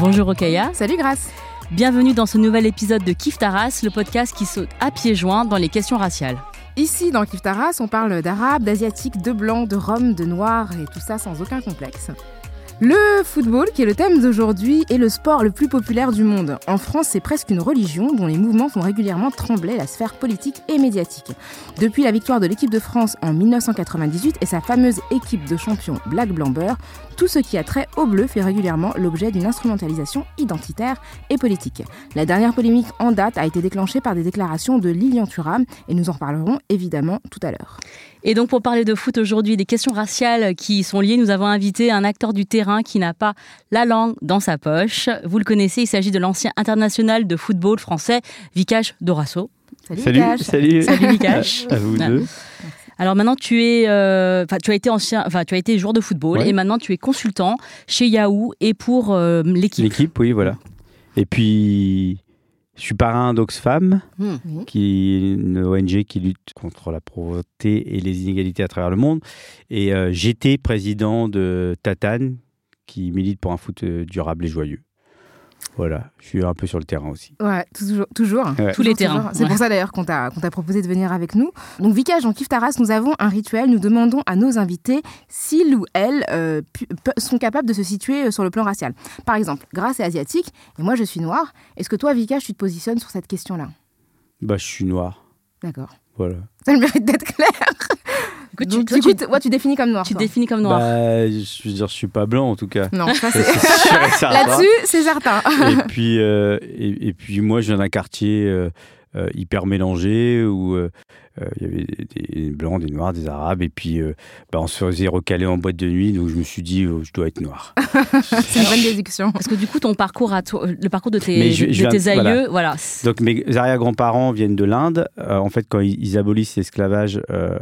Bonjour Okaya. Salut Grace. Bienvenue dans ce nouvel épisode de Kif Taras, le podcast qui saute à pieds joints dans les questions raciales. Ici, dans Kif Taras, on parle d'arabe, d'asiatique, de blanc, de rhum, de noir et tout ça sans aucun complexe. Le football, qui est le thème d'aujourd'hui, est le sport le plus populaire du monde. En France, c'est presque une religion dont les mouvements font régulièrement trembler la sphère politique et médiatique. Depuis la victoire de l'équipe de France en 1998 et sa fameuse équipe de champions Black Blamber, tout ce qui a trait au bleu fait régulièrement l'objet d'une instrumentalisation identitaire et politique. La dernière polémique en date a été déclenchée par des déclarations de Lilian Thuram et nous en reparlerons évidemment tout à l'heure. Et donc pour parler de foot aujourd'hui, des questions raciales qui sont liées, nous avons invité un acteur du terrain qui n'a pas la langue dans sa poche. Vous le connaissez, il s'agit de l'ancien international de football français, Vikash Dorasso. Salut, Salut, Vikash. salut. Salut Vikash. À vous deux. Alors maintenant tu es, euh, enfin tu as été ancien, enfin tu as été joueur de football Ouais. et maintenant tu es consultant chez Yahoo et pour euh, l'équipe. L'équipe, oui, voilà. Et puis, je suis parrain d'Oxfam, Hmm. Qui est une ONG qui lutte contre la pauvreté et les inégalités à travers le monde. Et euh, j'étais président de Tatane, qui milite pour un foot euh, durable et joyeux. Voilà, je suis un peu sur le terrain aussi. Ouais, toujours. toujours. Ouais. Tous les Toujours, terrains. C'est Ouais. pour ça d'ailleurs qu'on t'a qu'on t'a proposé de venir avec nous. Donc Vikash, dans Kif Taras, nous avons un rituel. Nous demandons à nos invités s'ils ou elles euh, sont capables de se situer euh, sur le plan racial. Par exemple, Grace est asiatique et moi je suis noire. Est-ce que toi, Vikash, tu te positionnes sur cette question-là? Bah, je suis noir. D'accord. Voilà. Ça a le mérite d'être clair. Tu- Donc, toi, du coup, tu- t- ouais, tu définis comme noir. Tu toi. définis comme noir. Bah, je veux dire, je suis pas blanc en tout cas. Non, ça c'est. Là-dessus, c'est certain. et puis euh, et, et puis moi je viens d'un quartier euh, euh, hyper mélangé où il y avait des, des blancs, des noirs, des arabes et puis euh, bah, on se faisait recaler en boîte de nuit donc je me suis dit oh, je dois être noir. c'est une bonne déduction. Parce que du coup, ton parcours, à toi- le parcours de tes, je- de je viens- tes aïeux, voilà. voilà. Donc mes arrière-grands-parents viennent de l'Inde. Euh, en fait quand ils, ils abolissent l'esclavage euh,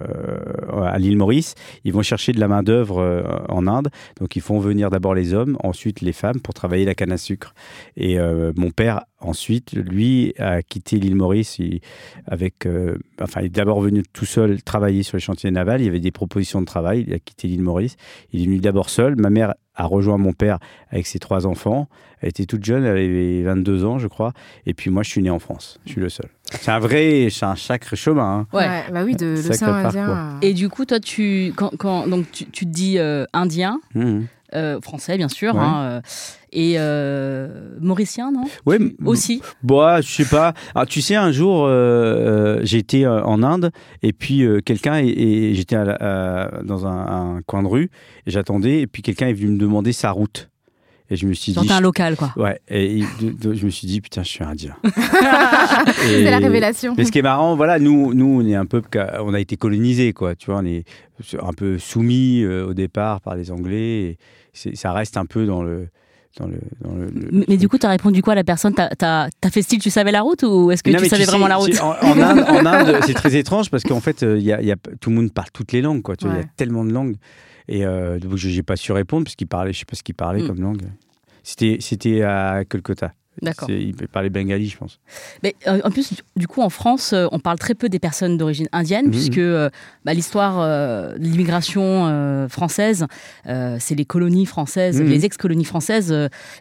à l'île Maurice, ils vont chercher de la main d'œuvre euh, en Inde. Donc ils font venir d'abord les hommes, ensuite les femmes pour travailler la canne à sucre. Et euh, mon père ensuite lui a quitté l'île Maurice il- avec euh, enfin il est d'abord venu tout seul travailler sur les chantiers navals, il y avait des propositions de travail, il a quitté l'île Maurice. Il est venu d'abord seul, ma mère a rejoint mon père avec ses trois enfants. Elle était toute jeune, elle avait 22 ans, je crois. Et puis moi, je suis né en France. Je suis le seul. C'est un vrai, c'est un sacré chemin. hein. Ouais. bah oui, de Sacré l'océan Indien. Et du coup, toi, tu, quand, quand- donc, tu, tu te dis euh, indien, Mhm. Euh, français, bien sûr, Ouais. hein, euh, et euh, mauricien, non? M- Aussi? Bon, je sais pas. Ah, tu sais, un jour, euh, j'étais en Inde et puis euh, quelqu'un et, et j'étais dans un, un coin de rue et j'attendais et puis quelqu'un est venu me demander sa route et je me suis Genre, dit. un local, quoi. Ouais, et il- de- de- je me suis dit putain, je suis indien. C'est la révélation. Mais ce qui est marrant, voilà, nous, nous, on est un peu, on a été colonisés, quoi. Tu vois, on est un peu soumis euh, au départ par les Anglais. Et ça reste un peu dans le, dans le, dans le- le- Mais, du coup, t'as répondu quoi à la personne? T'as t'as- t'as fait style, tu savais la route ou est-ce que Non, tu savais sais, vraiment la route? tu- En, en Inde, c'est très étrange parce qu'en fait, euh, y a, il y a- tout le monde parle toutes les langues. Tu Il y a tellement de langues. Et euh, donc, je n'ai pas su répondre parce qu'il parlait, je sais pas ce qu'il parlait Mm. comme langue. C'était, c'était à Kolkata. D'accord. Il parlait bengali, je pense. Mais euh, en plus, du coup, en France, euh, on parle très peu des personnes d'origine indienne, Mhm. puisque euh, bah, l'histoire euh, de l'immigration euh, française, euh, c'est les colonies françaises, Mhm. les ex-colonies françaises,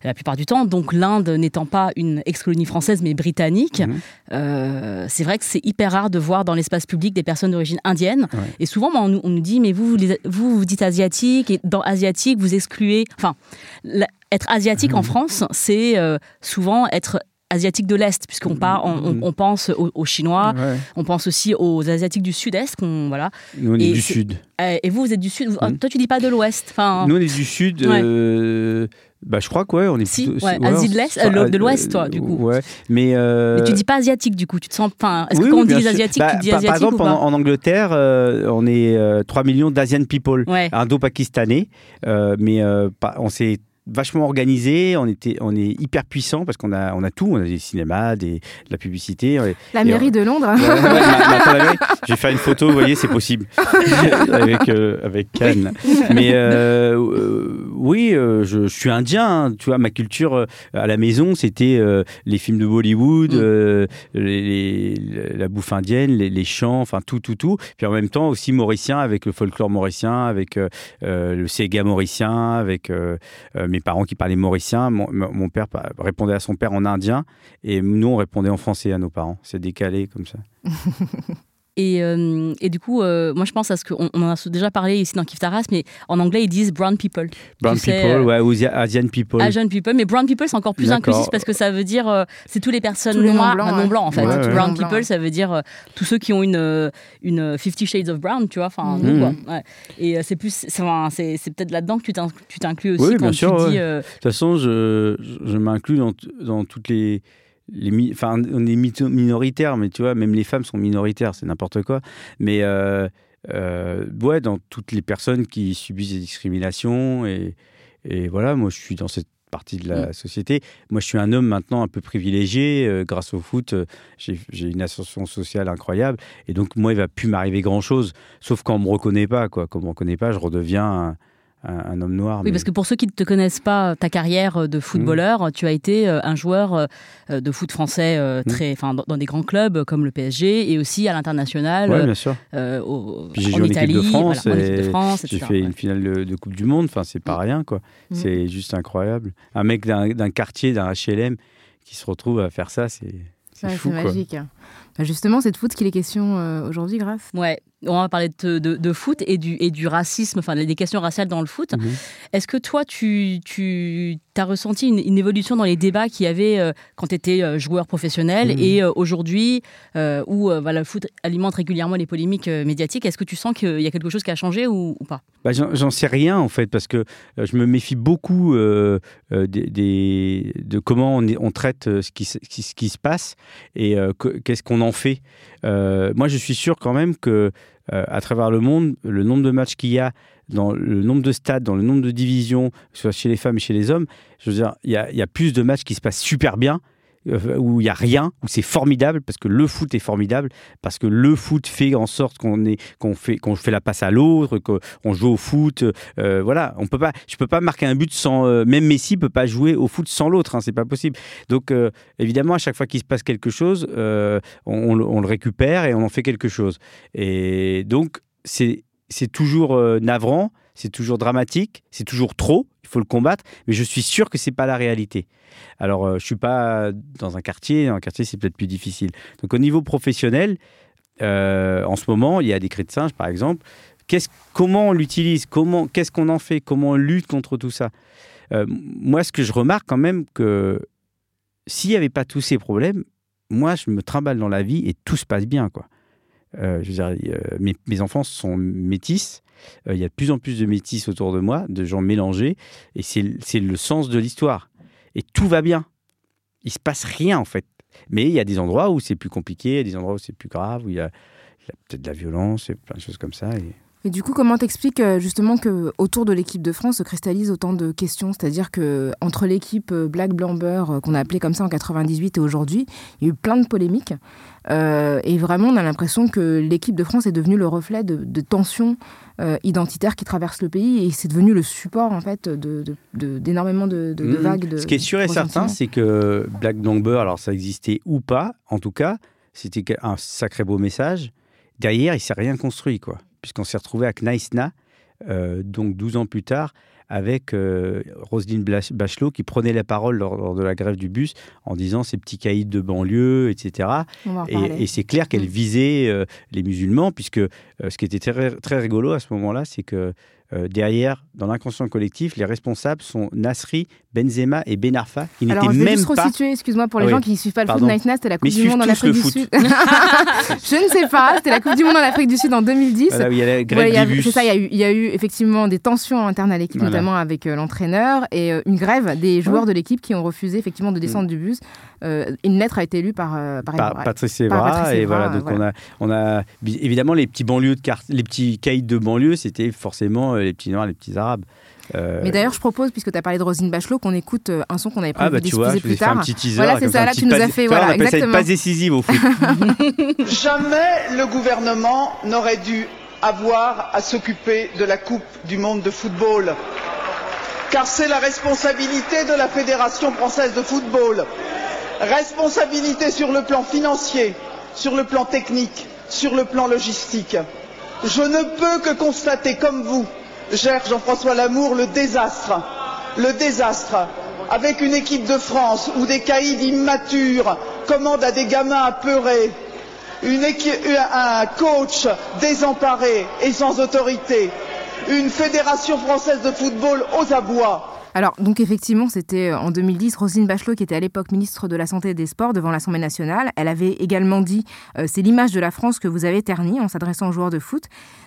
la plupart du temps. Donc l'Inde n'étant pas une ex-colonie française, mais britannique, Mhm. euh, c'est vrai que c'est hyper rare de voir dans l'espace public des personnes d'origine indienne. Ouais. Et souvent, bah, on, nous- on nous dit, mais vous, vous, les- vous, vous dites asiatique, et dans asiatique, vous excluez. Enfin, la- être asiatique en France, c'est euh, souvent être asiatiques de l'Est, puisqu'on part, on, pense aux, aux Chinois, Ouais. on pense aussi aux Asiatiques du Sud-Est, qu'on voilà. Nous, on est Et du Sud. Euh, et vous, vous êtes du Sud. vous- Mm. Toi, tu dis pas de l'Ouest. Enfin, Nous, on est du Sud. Ouais. euh, bah, je crois quoi, on est Si, plutôt. ouais, ouais, Asie de l'Est, euh, de l'Ouest, toi, du coup. Ouais, mais. euh, mais tu dis pas asiatique du coup. Tu te sens. Enfin, est-ce oui, que quand oui, on dit les asiatiques, Bah, tu dis par, asiatique par exemple, ou pas en, en Angleterre, euh, on est euh, 3 millions d'Asian people, Ouais. indo-pakistanais, mais pas- on s'est vachement organisé, on, était, on est hyper puissant parce qu'on a, on a tout, on a des cinémas, des, de la publicité. La mairie de Londres. Ouais, ma- ma- je vais faire une photo, vous voyez, c'est possible. avec, euh, avec Cannes. Mais euh, euh, oui, euh, je, je suis indien. hein. tu vois, ma culture à la maison, c'était les films de Bollywood, Mm. les- les- la bouffe indienne, les, les chants, enfin tout, tout, tout. Puis en même temps aussi mauricien, avec le folklore mauricien, avec le Sega mauricien, avec mes parents qui parlaient mauricien. Mon, père répondait à son père en indien et nous, on répondait en français à nos parents. C'est décalé comme ça. Et, euh, et du coup, euh, moi je pense à ce qu'on on en a déjà parlé ici dans Kif Taras, mais en anglais ils disent brown people. Brown Tu sais, people, euh, ouais, ou Asia- Asian people. Asian people, mais brown people c'est encore plus inclusif parce que ça veut dire euh, c'est tous les personnes Tous les noires, non-blancs, enfin, ouais. non blancs en fait. Ouais, ouais. Brown people ouais. ça veut dire euh, tous ceux qui ont une une Fifty Shades of Brown, tu vois. Enfin, nous, quoi. Ouais. Et euh, c'est plus, c'est enfin, c'est c'est peut-être là-dedans que tu t'in- tu t'inclus aussi Oui, quand bien tu sûr, dis. ouais. euh, De toute façon, je, je, je m'inclus dans, t- dans toutes les. Les Enfin, on est minoritaire, mais tu vois, même les femmes sont minoritaires, c'est n'importe quoi. Mais euh, euh, ouais, dans toutes les personnes qui subissent des discriminations. Et, et voilà, moi, je suis dans cette partie de la société. Moi, je suis un homme maintenant un peu privilégié. euh, grâce au foot, euh, j'ai j'ai une ascension sociale incroyable. Et donc, moi, il va plus m'arriver grand-chose. Sauf quand on me reconnaît pas, quoi. Quand on me reconnaît pas, je redeviens un, un- homme noir. Oui, mais- parce que pour ceux qui ne te connaissent pas, ta carrière de footballeur, tu as été euh, un joueur euh, de foot français euh, Mm. très, enfin, dans, dans des grands clubs comme le PSG et aussi à l'international Ouais, euh, bien sûr. euh, au- Puis j'ai en joué en Italie, équipe de France, voilà, en équipe de France, J'ai etc. fait ouais. une finale de, de Coupe du Monde, enfin c'est pas rien quoi. C'est juste incroyable. Un mec d'un d'un quartier, d'un HLM qui se retrouve à faire ça, c'est c'est Ouais, fou c'est quoi. magique. Bah, justement, c'est de foot qu'il est question euh, aujourd'hui, grâce. Ouais, on va parler de, de- de foot et du, et du racisme, enfin des questions raciales dans le foot. Mhm. Est-ce que toi, tu, tu as ressenti une, une évolution dans les débats qu'il y avait euh, quand tu étais joueur professionnel Mhm. et euh, aujourd'hui, euh, où euh, voilà, le foot alimente régulièrement les polémiques euh, médiatiques? Est-ce que tu sens qu'il y a quelque chose qui a changé ou, ou pas? Bah, J'en sais rien en fait parce que euh, je me méfie beaucoup euh, euh, des, des- de comment on, traite euh, ce qui, ce qui se passe et euh, que- qu'est-ce qu'on en fait. Euh, moi, je suis sûr quand même que euh, à travers le monde, le nombre de matchs qu'il y a, dans le nombre de stades, dans le nombre de divisions, que ce soit chez les femmes et chez les hommes, je veux dire, il y y a plus de matchs qui se passent super bien euh, où il y a rien, où c'est formidable parce que le foot est formidable, parce que le foot fait en sorte qu'on est fait qu'on fait la passe à l'autre, qu'on joue au foot. euh, voilà, on peut pas, je peux pas marquer un but sans euh, même Messi peut pas jouer au foot sans l'autre, hein, c'est pas possible. Donc euh, évidemment, à chaque fois qu'il se passe quelque chose, euh, on, on le- récupère et on en fait quelque chose. Et donc c'est c'est toujours euh, navrant, c'est toujours dramatique, c'est toujours trop. Il faut le combattre, mais je suis sûr que c'est pas la réalité. Alors, euh, je suis pas dans un quartier. Dans un quartier, c'est peut-être plus difficile. Donc, au niveau professionnel, euh, en ce moment, il y a des cris de singe, par exemple. Comment on l'utilise? Comment, qu'est-ce qu'on en fait? Comment on lutte contre tout ça? Euh, Moi, ce que je remarque quand même, que s'il n'y avait pas tous ces problèmes, moi, je me trimballe dans la vie et tout se passe bien, quoi. Euh, euh, mes, enfants sont métis. Euh, Il y a de plus en plus de métis autour de moi, de gens mélangés, et c'est le sens de l'histoire. Et tout va bien. Il se passe rien en fait. Mais il y a des endroits où c'est plus compliqué, il y a des endroits où c'est plus grave, où il y a, il y a peut-être de la violence, et plein de choses comme ça. Et... Et du coup, comment t'expliques euh, justement que autour de l'équipe de France se cristallisent autant de questions? C'est-à-dire que entre l'équipe euh, Black Blamber, euh, qu'on a appelée comme ça en 98 et aujourd'hui, il y a eu plein de polémiques. Euh, et vraiment, on a l'impression que l'équipe de France est devenue le reflet de, de tensions euh, identitaires qui traversent le pays et c'est devenu le support en fait d'énormément de, de- de Mhm. vagues. De, Ce qui est sûr et certain, c'est que Black Number, alors ça existait ou pas, en tout cas, c'était un sacré beau message. Derrière, il s'est rien construit, quoi. Puisqu'on s'est retrouvé à Knaïsna, euh, donc 12 ans plus tard, avec euh, Roselyne Bachelot qui prenait la parole lors, de la grève du bus en disant ces petits caïds de banlieue, etc. Et, c'est clair qu'elle mm. visait euh, les musulmans, puisque ce qui était très, très rigolo à ce moment-là, c'est que euh, derrière, dans l'inconscient collectif, les responsables sont Nasri, Benzema et Benarfa, qui n'étaient même juste pas. resituer, excuse-moi, pour les ah gens qui ne suivent pas le foot, Night c'était la Coupe du Monde en Afrique du Sud. je ne sais pas, c'était la Coupe du Monde en Afrique du Sud en 2010. Voilà, il y a la C'est ça, il y, a eu, effectivement des tensions internes à l'équipe, notamment avec euh, l'entraîneur, et euh, une grève des joueurs de l'équipe qui ont refusé effectivement de descendre mm. du bus. une lettre a été lue par, par, Patrice Evra, et voilà, donc on a, on a évidemment les petits banlieues de les petits caïds de banlieue, c'était forcément les petits noirs, les petits arabes. Euh, Mais d'ailleurs, je propose, puisque tu as parlé de Rosine Bachelot, qu'on écoute euh, un son qu'on avait prévu ah bah, de diffuser plus tard. Un petit teaser, voilà, c'est ça, là, tu nous as fait. Voilà, on appelle ça une passe décisive au foot. Jamais le gouvernement n'aurait dû avoir à s'occuper de la Coupe du monde de football. Car c'est la responsabilité de la Fédération française de football. Responsabilité sur le plan financier, sur le plan technique, sur le plan logistique. Je ne peux que constater, comme vous, cher Jean-François Lamour, le désastre. Le désastre. Avec une équipe de France où des caïds immatures commandent à des gamins apeurés, un coach désemparé et sans autorité, une fédération française de football aux abois, alors, donc effectivement, c'était euh, en 2010, Roselyne Bachelot, qui était à l'époque ministre de la Santé et des Sports devant l'Assemblée nationale. Elle avait également dit euh, c'est l'image de la France que vous avez ternie en s'adressant aux joueurs de foot.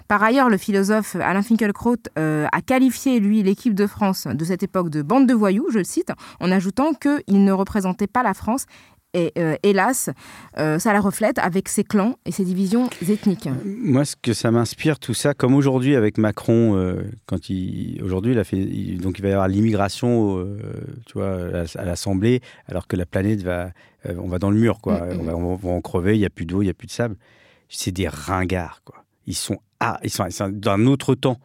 Par ailleurs, le philosophe Alain Finkielkraut euh, a qualifié, lui, l'équipe de France de cette époque de bande de voyous, je le cite, en ajoutant qu'il ne représentait pas la France et euh, hélas, euh, ça la reflète avec ses clans et ses divisions ethniques. Moi, ce que ça m'inspire, tout ça, comme aujourd'hui avec Macron, euh, quand il aujourd'hui il a fait, donc il va y avoir l'immigration, tu vois, à, l'Assemblée, alors que la planète va, on va dans le mur, quoi. Mm, mm. On, va, en crever, il y a plus d'eau, il y a plus de sable. C'est des ringards, quoi. Ils sont, ah, ils sont, ils sont d'un autre temps.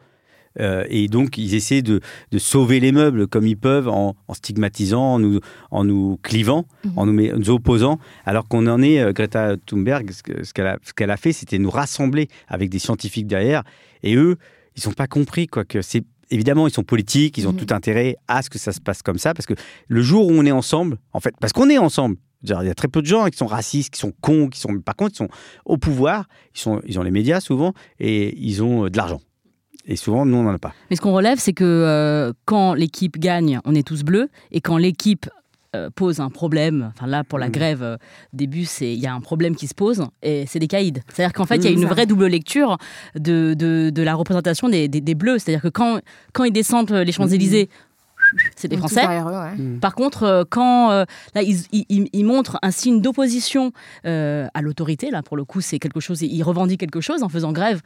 Euh, et donc, ils essaient de, sauver les meubles comme ils peuvent en, stigmatisant, en nous, en nous clivant, mhm. en nous, opposant, alors qu'on en est, euh, Greta Thunberg, ce qu'elle a, fait, c'était nous rassembler avec des scientifiques derrière. Et eux, ils n'ont pas compris quoi, que c'est évidemment, ils sont politiques, ils ont mhm. tout intérêt à ce que ça se passe comme ça, parce que le jour où on est ensemble, en fait, parce qu'on est ensemble, il y a très peu de gens qui sont racistes, qui sont cons, qui sont, par contre, ils sont au pouvoir, ils, sont, ils ont les médias souvent, et ils ont de l'argent. Et souvent, nous, on n'en a pas. Mais ce qu'on relève, c'est que euh, quand l'équipe gagne, on est tous bleus. Et quand l'équipe euh, pose un problème, enfin là, pour la mm. grève euh, des bus, il y a un problème qui se pose, et c'est des caïds. C'est-à-dire qu'en fait, il y a une vraie double lecture de, de, la représentation des, des, bleus. C'est-à-dire que quand, quand ils descendent les Champs-Élysées, c'est des Français. Mm. Par contre, euh, quand euh, là, ils, montrent un signe d'opposition euh, à l'autorité, là pour le coup, c'est quelque chose, ils revendiquent quelque chose en faisant grève.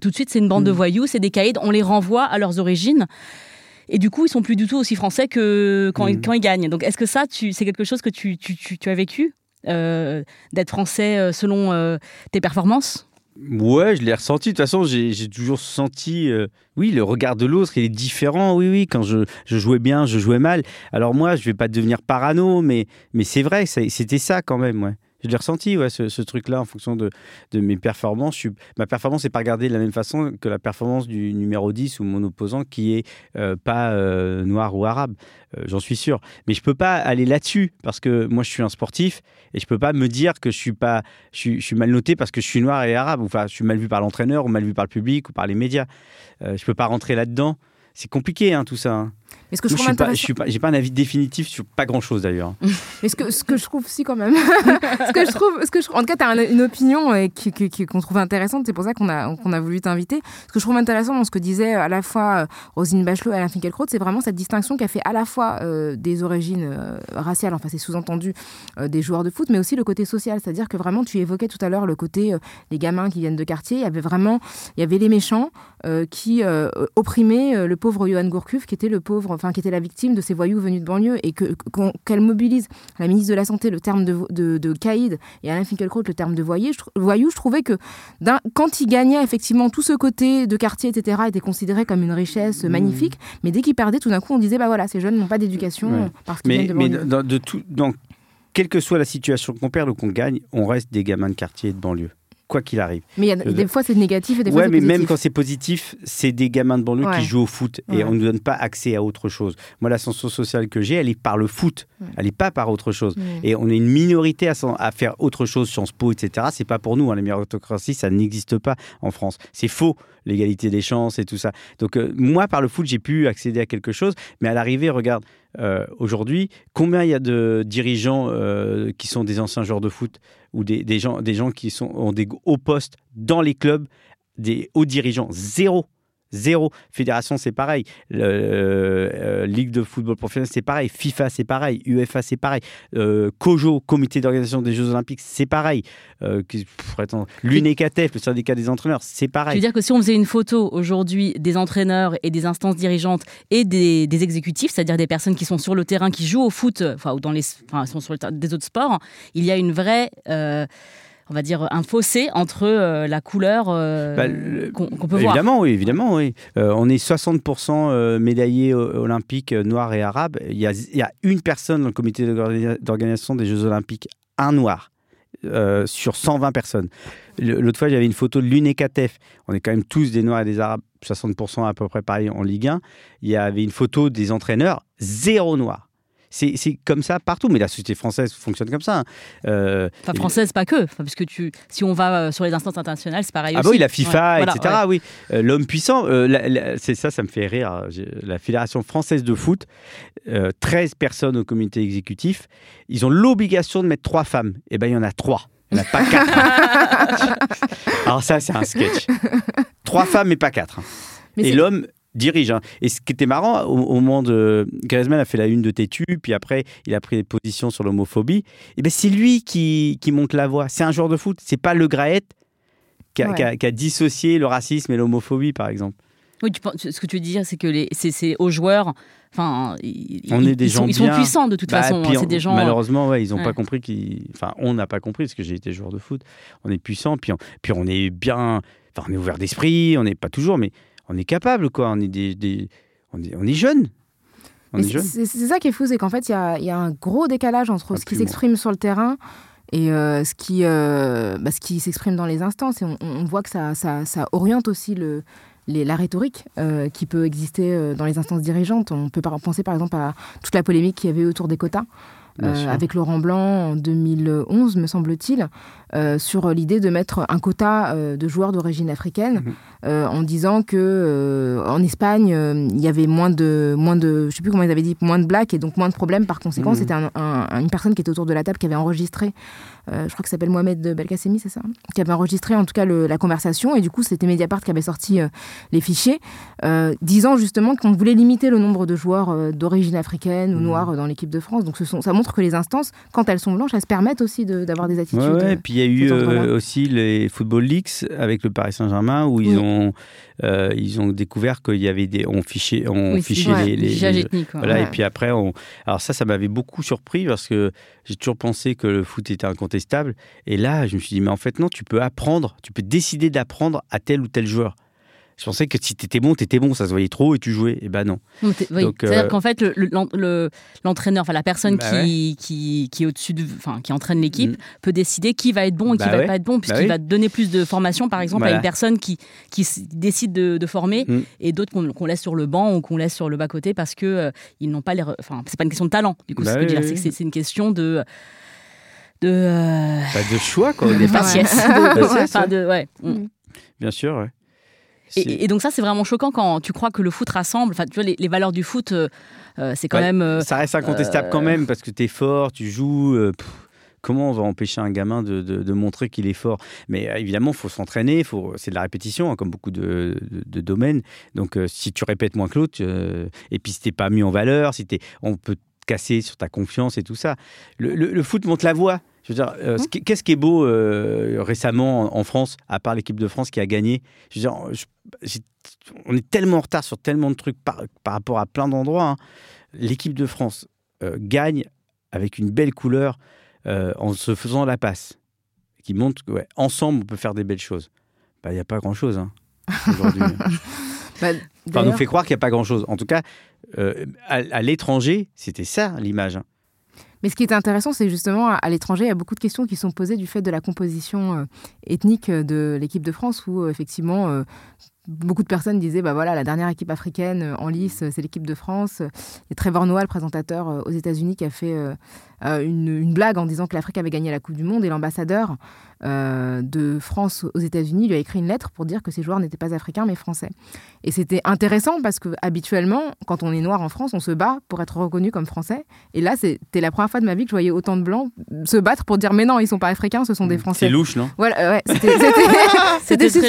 tout de suite, c'est une bande de mm. voyous, c'est des caïds, on les renvoie à leurs origines. Et du coup, ils sont plus du tout aussi français que quand, ils, mm. quand ils gagnent. Donc, est-ce que ça, c'est quelque chose que tu, tu, tu, as vécu d'être français selon tes performances? Ouais, je l'ai ressenti. De toute façon, j'ai toujours senti, euh, oui, le regard de l'autre, il est différent. Oui, oui, quand je, je, jouais bien, je jouais mal. Alors moi, je vais pas devenir parano, mais, mais c'est vrai, c'était ça quand même, ouais. Je l'ai ressenti, ouais, ce, truc-là, en fonction de, mes performances. Ma performance n'est pas regardée de la même façon que la performance du numéro 10 ou mon opposant qui est euh, pas euh, noir ou arabe. Euh, j'en suis sûr. Mais je peux pas aller là-dessus parce que moi, je suis un sportif et je peux pas me dire que je suis, mal noté parce que je suis noir et arabe. Enfin, je suis mal vu par l'entraîneur ou mal vu par le public ou par les médias. je peux pas rentrer là-dedans. C'est compliqué, hein, tout ça. Hein. Mais ce que je, intéressant... pas, j'ai pas un avis définitif sur pas grand chose d'ailleurs. Mais ce que, ce que je trouve si quand même, ce que je trouve, ce que je, en tout cas, tu as une opinion euh, qui, qu'on trouve intéressante. C'est pour ça qu'on a, qu'on a voulu t'inviter. Ce que je trouve intéressant dans ce que disait à la fois euh, Rosine Bachelot et Alain Finkielkraut, c'est vraiment cette distinction qu'a fait à la fois euh, des origines raciales, enfin c'est sous-entendu des joueurs de foot, mais aussi le côté social. C'est-à-dire que vraiment, tu évoquais tout à l'heure le côté des gamins qui viennent de quartier. Il y avait vraiment, il y avait les méchants qui opprimaient le pauvre Johan Gourcuff, qui était le pauvre, enfin qui était la victime de ces voyous venus de banlieue et que, qu'elle mobilise la ministre de la Santé le terme de, de, de caïd et Alain Finkielkraut le terme de voyou, je, voyou, je trouvais que quand il gagnait, effectivement, tout ce côté de quartier, etc., était considéré comme une richesse mmh. magnifique, mais dès qu'il perdait, tout d'un coup, on disait, bah voilà, ces jeunes n'ont pas d'éducation parce qu'ils mais, viennent de banlieue. Mais dans, de tout, quelle que soit la situation qu'on perd ou qu'on gagne, on reste des gamins de quartier et de banlieue. Quoi qu'il arrive. Mais y a, des fois c'est négatif et des fois ouais, c'est mais positif. même quand c'est positif, c'est des gamins de banlieue Ouais. qui jouent au foot et Ouais. on ne donne pas accès à autre chose. Moi, l'ascension sociale que j'ai, elle est par le foot, elle n'est pas par autre chose. Et on est une minorité à faire autre chose, Sciences Po, etc. C'est pas pour nous, hein, la méritocratie, ça n'existe pas en France. C'est faux, l'égalité des chances et tout ça. Donc euh, moi, par le foot, j'ai pu accéder à quelque chose, mais à l'arrivée, regarde, euh, aujourd'hui, combien il y a de dirigeants euh, qui sont des anciens joueurs de foot ou des, gens, des gens qui sont, ont des hauts postes dans les clubs, des hauts dirigeants? Zéro. Zéro. Fédération, c'est pareil. Le, euh, euh, Ligue de football professionnel, c'est pareil. FIFA, c'est pareil. UEFA, c'est pareil. Euh, COJO, Comité d'organisation des Jeux Olympiques, c'est pareil. Euh, L'UNECATEF, le syndicat des entraîneurs, c'est Je veux pareil. dire que si on faisait une photo aujourd'hui des entraîneurs et des instances dirigeantes et des, des exécutifs, c'est-à-dire des personnes qui sont sur le terrain, qui jouent au foot, enfin, ou dans les, enfin, sont sur le ter- des autres sports, il y a une vraie, euh, on va dire, un fossé entre euh, la couleur euh, Bah, qu'on peut voir. Évidemment, oui, évidemment, oui. Euh, on est 60% euh, médaillés olympiques noirs et arabes. Il y, a, il y a une personne dans le comité d'organi- d'organisation des Jeux olympiques, un noir, sur 120 personnes. L'autre fois, j'avais une photo de l'UNECATEF. On est quand même tous des noirs et des arabes, 60% à peu près pareil en Ligue 1. Il y avait une photo des entraîneurs, zéro noir. C'est comme ça partout, mais la société française fonctionne comme ça. hein. Euh, Enfin, et- française, pas que. Enfin, parce que tu, si on va euh, sur les instances internationales, c'est pareil Ah bah oui, la FIFA, Ouais, voilà, etc. ouais. Oui, Euh, l'homme puissant, c'est ça, ça me fait rire. J'ai- La Fédération française de foot, euh, 13 personnes au comité exécutif, ils ont l'obligation de mettre trois femmes. Eh ben, il y en a trois. Il n'y en a pas quatre. Alors ça, c'est un sketch. Trois femmes, mais pas quatre. hein. Mais Et l'homme dirige. hein. Et ce qui était marrant, au, au moment de... Griezmann a fait la une de Tétu, puis après, il a pris des positions sur l'homophobie. Et ben, c'est lui qui, qui monte la voix. C'est un joueur de foot. C'est pas le Graët qui a, Ouais. qui a- qui a dissocié le racisme et l'homophobie, par exemple. Oui, tu ce que tu veux dire, c'est que les, c'est, aux joueurs. Enfin, ils, On est des ils sont, gens ils sont bien. puissants de toute Bah, façon. on- des gens. Malheureusement, ouais, ils n'ont Ouais. pas compris qu'ils. Enfin, on n'a pas compris parce que j'ai été joueur de foot. On est puissant, puis on, puis on est bien. Enfin, on est ouvert d'esprit. On n'est pas toujours, mais on est capable, quoi. On est des, des- on est, on c'est ça qui est fou, c'est qu'en fait, il y a, il y a un gros décalage entre ce qui s'exprime sur le terrain et euh, ce qui, euh, bah, ce qui s'exprime dans les instances. Et on, on voit que ça, ça, ça oriente aussi le, les- la rhétorique euh, qui peut exister dans les instances dirigeantes. On peut penser par exemple à toute la polémique qu'il y avait autour des quotas. Euh, avec Laurent Blanc en 2011, me semble-t-il, euh, sur l'idée de mettre un quota euh, de joueurs d'origine africaine, Mhm. en disant que en Espagne il y avait moins de moins de, je sais plus comment ils avaient dit, moins de blacks et donc moins de problèmes. Par conséquent, Mhm. c'était un- un- une personne qui était autour de la table qui avait enregistré, je crois que s'appelle Mohamed Belkacemi, c'est ça, qui avait enregistré en tout cas le- la conversation et du coup c'était Mediapart qui avait sorti les fichiers, disant justement qu'on voulait limiter le nombre de joueurs d'origine africaine ou Mhm. noire dans l'équipe de France. Donc ce sont, ça montre que les instances, quand elles sont blanches, elles se permettent aussi de- d'avoir des attitudes. Ouais, ouais. euh, Puis il y a eu euh, aussi les Football Leaks avec le Paris Saint-Germain où ils Oui. ont euh, ils ont découvert qu'il y avait des on fichait on Oui, fichait ouais, les, les- les- ethnique. Voilà, Ouais. et puis après, on... alors ça, ça m'avait beaucoup surpris parce que j'ai toujours pensé que le foot était incontestable. Et là, je me suis dit, mais en fait, non, tu peux apprendre, tu peux décider d'apprendre à tel ou tel joueur. Je pensais que si t'étais bon, t'étais bon, ça se voyait trop et tu jouais. Et ben non. Oui. C'est-à-dire euh, qu'en fait, le- le- l'en- le- l'entraîneur, enfin la personne Bah qui, qui, qui est au-dessus, de, enfin qui entraîne l'équipe, Mm. peut décider qui va être bon et qui Bah va ouais. pas être bon, puisqu'il oui. va donner plus de formation, par exemple, à une personne qui, décide de, de former Mm. et d'autres qu'on laisse sur le banc ou qu'on laisse sur le bas côté parce que euh, ils n'ont pas les, enfin c'est pas une question de talent. Du coup, Bah ce que je veux oui, dire, oui, c'est une question de de, euh, de choix, quoi, au de départ. faciès, de- de- Faciès, enfin, ouais. de- ouais. Mm. Bien sûr, ouais. Et, et donc ça, c'est vraiment choquant quand tu crois que le foot rassemble. Enfin, tu vois, les, les valeurs du foot, euh, euh, c'est quand Ouais, même. euh, Ça reste incontestable quand même parce que tu es fort, tu joues. pff, comment on va empêcher un gamin de, de- de montrer qu'il est fort? Mais évidemment, il faut s'entraîner, faut... c'est de la répétition, hein, comme beaucoup de, domaines. Donc si tu répètes moins que l'autre, et puis si t'es pas mis en valeur, si t'es... on peut te casser sur ta confiance et tout ça. Le, le- le foot monte la voie. Je veux dire, euh, qui- qu'est-ce qui est beau euh, récemment en, France, à part l'équipe de France qui a gagné Je veux dire, je- j'ai- on est tellement en retard sur tellement de trucs par, par rapport à plein d'endroits. hein l'équipe de France euh, gagne avec une belle couleur en se faisant la passe, qui montre que ouais, ensemble on peut faire des belles choses. Bah, Il n'y a pas grand-chose hein, aujourd'hui. bah, enfin, on nous fait croire qu'il n'y a pas grand-chose. En tout cas, à, à l'étranger, c'était ça l'image. hein. Mais ce qui est intéressant, c'est justement à l'étranger, il y a beaucoup de questions qui sont posées du fait de la composition euh, ethnique de l'équipe de France, où euh, effectivement, euh, beaucoup de personnes disaient bah voilà la dernière équipe africaine en lice c'est l'équipe de France. Et Trevor Noah le présentateur aux États-Unis qui a fait une, blague en disant que l'Afrique avait gagné la Coupe du Monde et l'ambassadeur euh, de France aux États-Unis lui a écrit une lettre pour dire que ces joueurs n'étaient pas africains mais français. Et c'était intéressant parce que habituellement, quand on est noir en France, on se bat pour être reconnu comme français. Et là, c'était la première fois de ma vie que je voyais autant de blancs se battre pour dire mais non, ils sont pas africains, ce sont des Français. C'est louche, non Voilà, ouais, c'était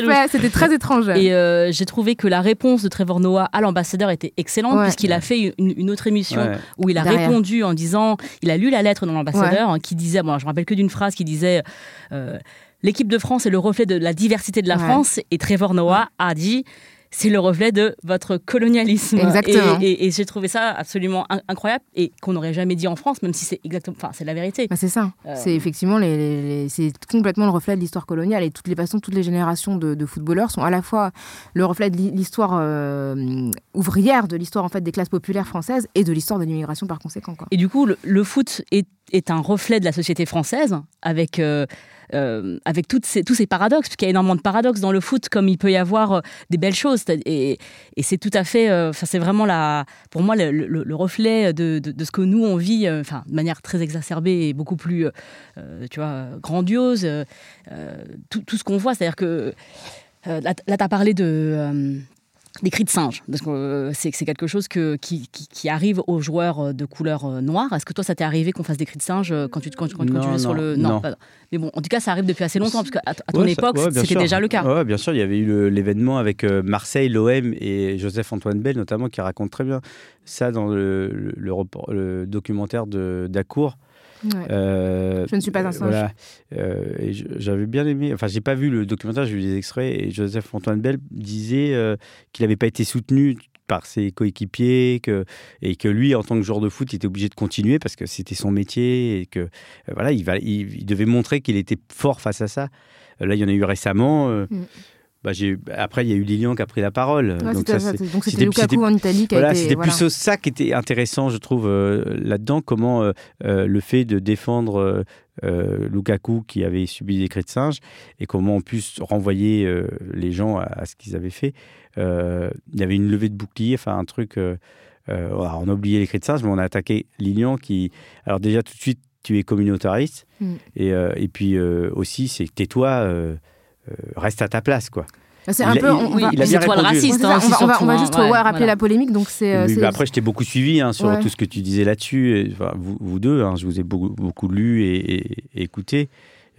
très, c'était très étrange. Et euh, j'ai trouvé que la réponse de Trevor Noah à l'ambassadeur était excellente puisqu'il a fait une, autre émission où il a répondu en disant, il a lu la lettre de l'ambassadeur qui disait, bon, je me rappelle que d'une phrase qui disait. Euh, l'équipe de France est le reflet de la diversité de la France et Trevor Noah a dit c'est le reflet de votre colonialisme. Exactement. Et, j'ai trouvé ça absolument incroyable et qu'on n'aurait jamais dit en France, même si c'est exactement, enfin c'est la vérité. Bah, c'est ça. Euh. C'est effectivement les, c'est complètement le reflet de l'histoire coloniale et toutes les façons, toutes les générations de, footballeurs sont à la fois le reflet de l'histoire euh, ouvrière, de l'histoire en fait des classes populaires françaises et de l'histoire de l'immigration par conséquent. Et du coup, le, foot est, est, un reflet de la société française avec euh, euh, avec tous ces paradoxes, parce qu'il y a énormément de paradoxes dans le foot, comme il peut y avoir euh, des belles choses. Et, c'est tout à fait, euh, c'est vraiment la, pour moi le, reflet de, de, ce que nous on vit, enfin de manière très exacerbée et beaucoup plus, tu vois, grandiose. Tout, tout, ce qu'on voit, c'est-à-dire que là, tu as parlé de des cris de singe, parce que euh, c'est quelque chose que, qui, qui, arrive aux joueurs euh, de couleur euh, noire. Est-ce que toi, ça t'est arrivé qu'on fasse des cris de singe quand tu, quand, quand, tu jouais sur le... Non, mais bon, en tout cas, ça arrive depuis assez longtemps, parce qu'à à ton époque, c'était déjà le cas. Oui, bien sûr, il y avait eu l'événement avec Marseille, l'OM et Joseph-Antoine Bell, notamment, qui raconte très bien ça dans le, le, le documentaire d'Acour. Euh, je ne suis pas un singe. Euh, j'avais bien aimé, enfin, j'ai pas vu le documentaire, j'ai vu des extraits, et Joseph Antoine Bell disait euh, qu'il n'avait pas été soutenu par ses coéquipiers que, et que lui, en tant que joueur de foot, il était obligé de continuer parce que c'était son métier et que voilà, il, va, il, devait montrer qu'il était fort face à ça. Là, il y en a eu récemment. Mm. Bah, après, il y a eu Lilian qui a pris la parole. donc, c'était Lukaku en Italie qui a été... C'était plus ça qui était intéressant, je trouve, euh, là-dedans, comment euh, euh, le fait de défendre Lukaku qui avait subi des cris de singe et comment on puisse renvoyer les gens à, ce qu'ils avaient fait. il y avait une levée de bouclier, enfin un truc... on a oublié les cris de singe, mais on a attaqué Lilian qui... Alors déjà, tout de suite, tu es communautariste. Mm. Et, et, puis aussi, c'est tais-toi reste à ta place, quoi. Bah, c'est un peu. On, oui, il a bien. Raciste, hein, on, va, on, va, juste rappeler la polémique. Donc c'est. Euh, après, je t'ai beaucoup suivi hein, sur tout ce que tu disais là-dessus. Enfin, vous, vous, deux, hein, je vous ai beaucoup, beaucoup lu et, écouté.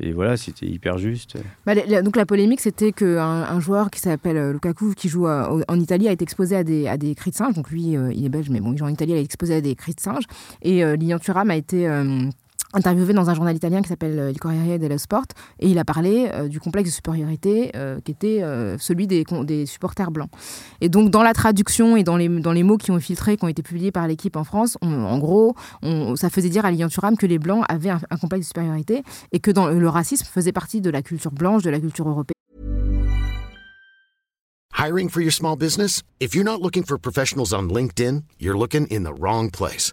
Et voilà, c'était hyper juste. Bah, donc la polémique, c'était qu'un un joueur qui s'appelle euh, Lukaku, qui joue en Italie, a été exposé à des, à des cris de singe. Donc lui, il est belge, mais bon, il joue en Italie, il a été exposé à des cris de singe. Et Lilian Thuram a été interviewé dans un journal italien qui s'appelle euh, Il Corriere dello Sport et il a parlé euh, du complexe de supériorité euh, qui était celui des, des, supporters blancs. Et donc dans la traduction et dans les, dans les mots qui ont filtré, qui ont été publiés par l'équipe en France, en gros, ça faisait dire à Lilian que les blancs avaient un, un, complexe de supériorité et que dans, le racisme faisait partie de la culture blanche, de la culture européenne. Hiring for your small business? If you're not looking for professionals on LinkedIn, you're looking in the wrong place.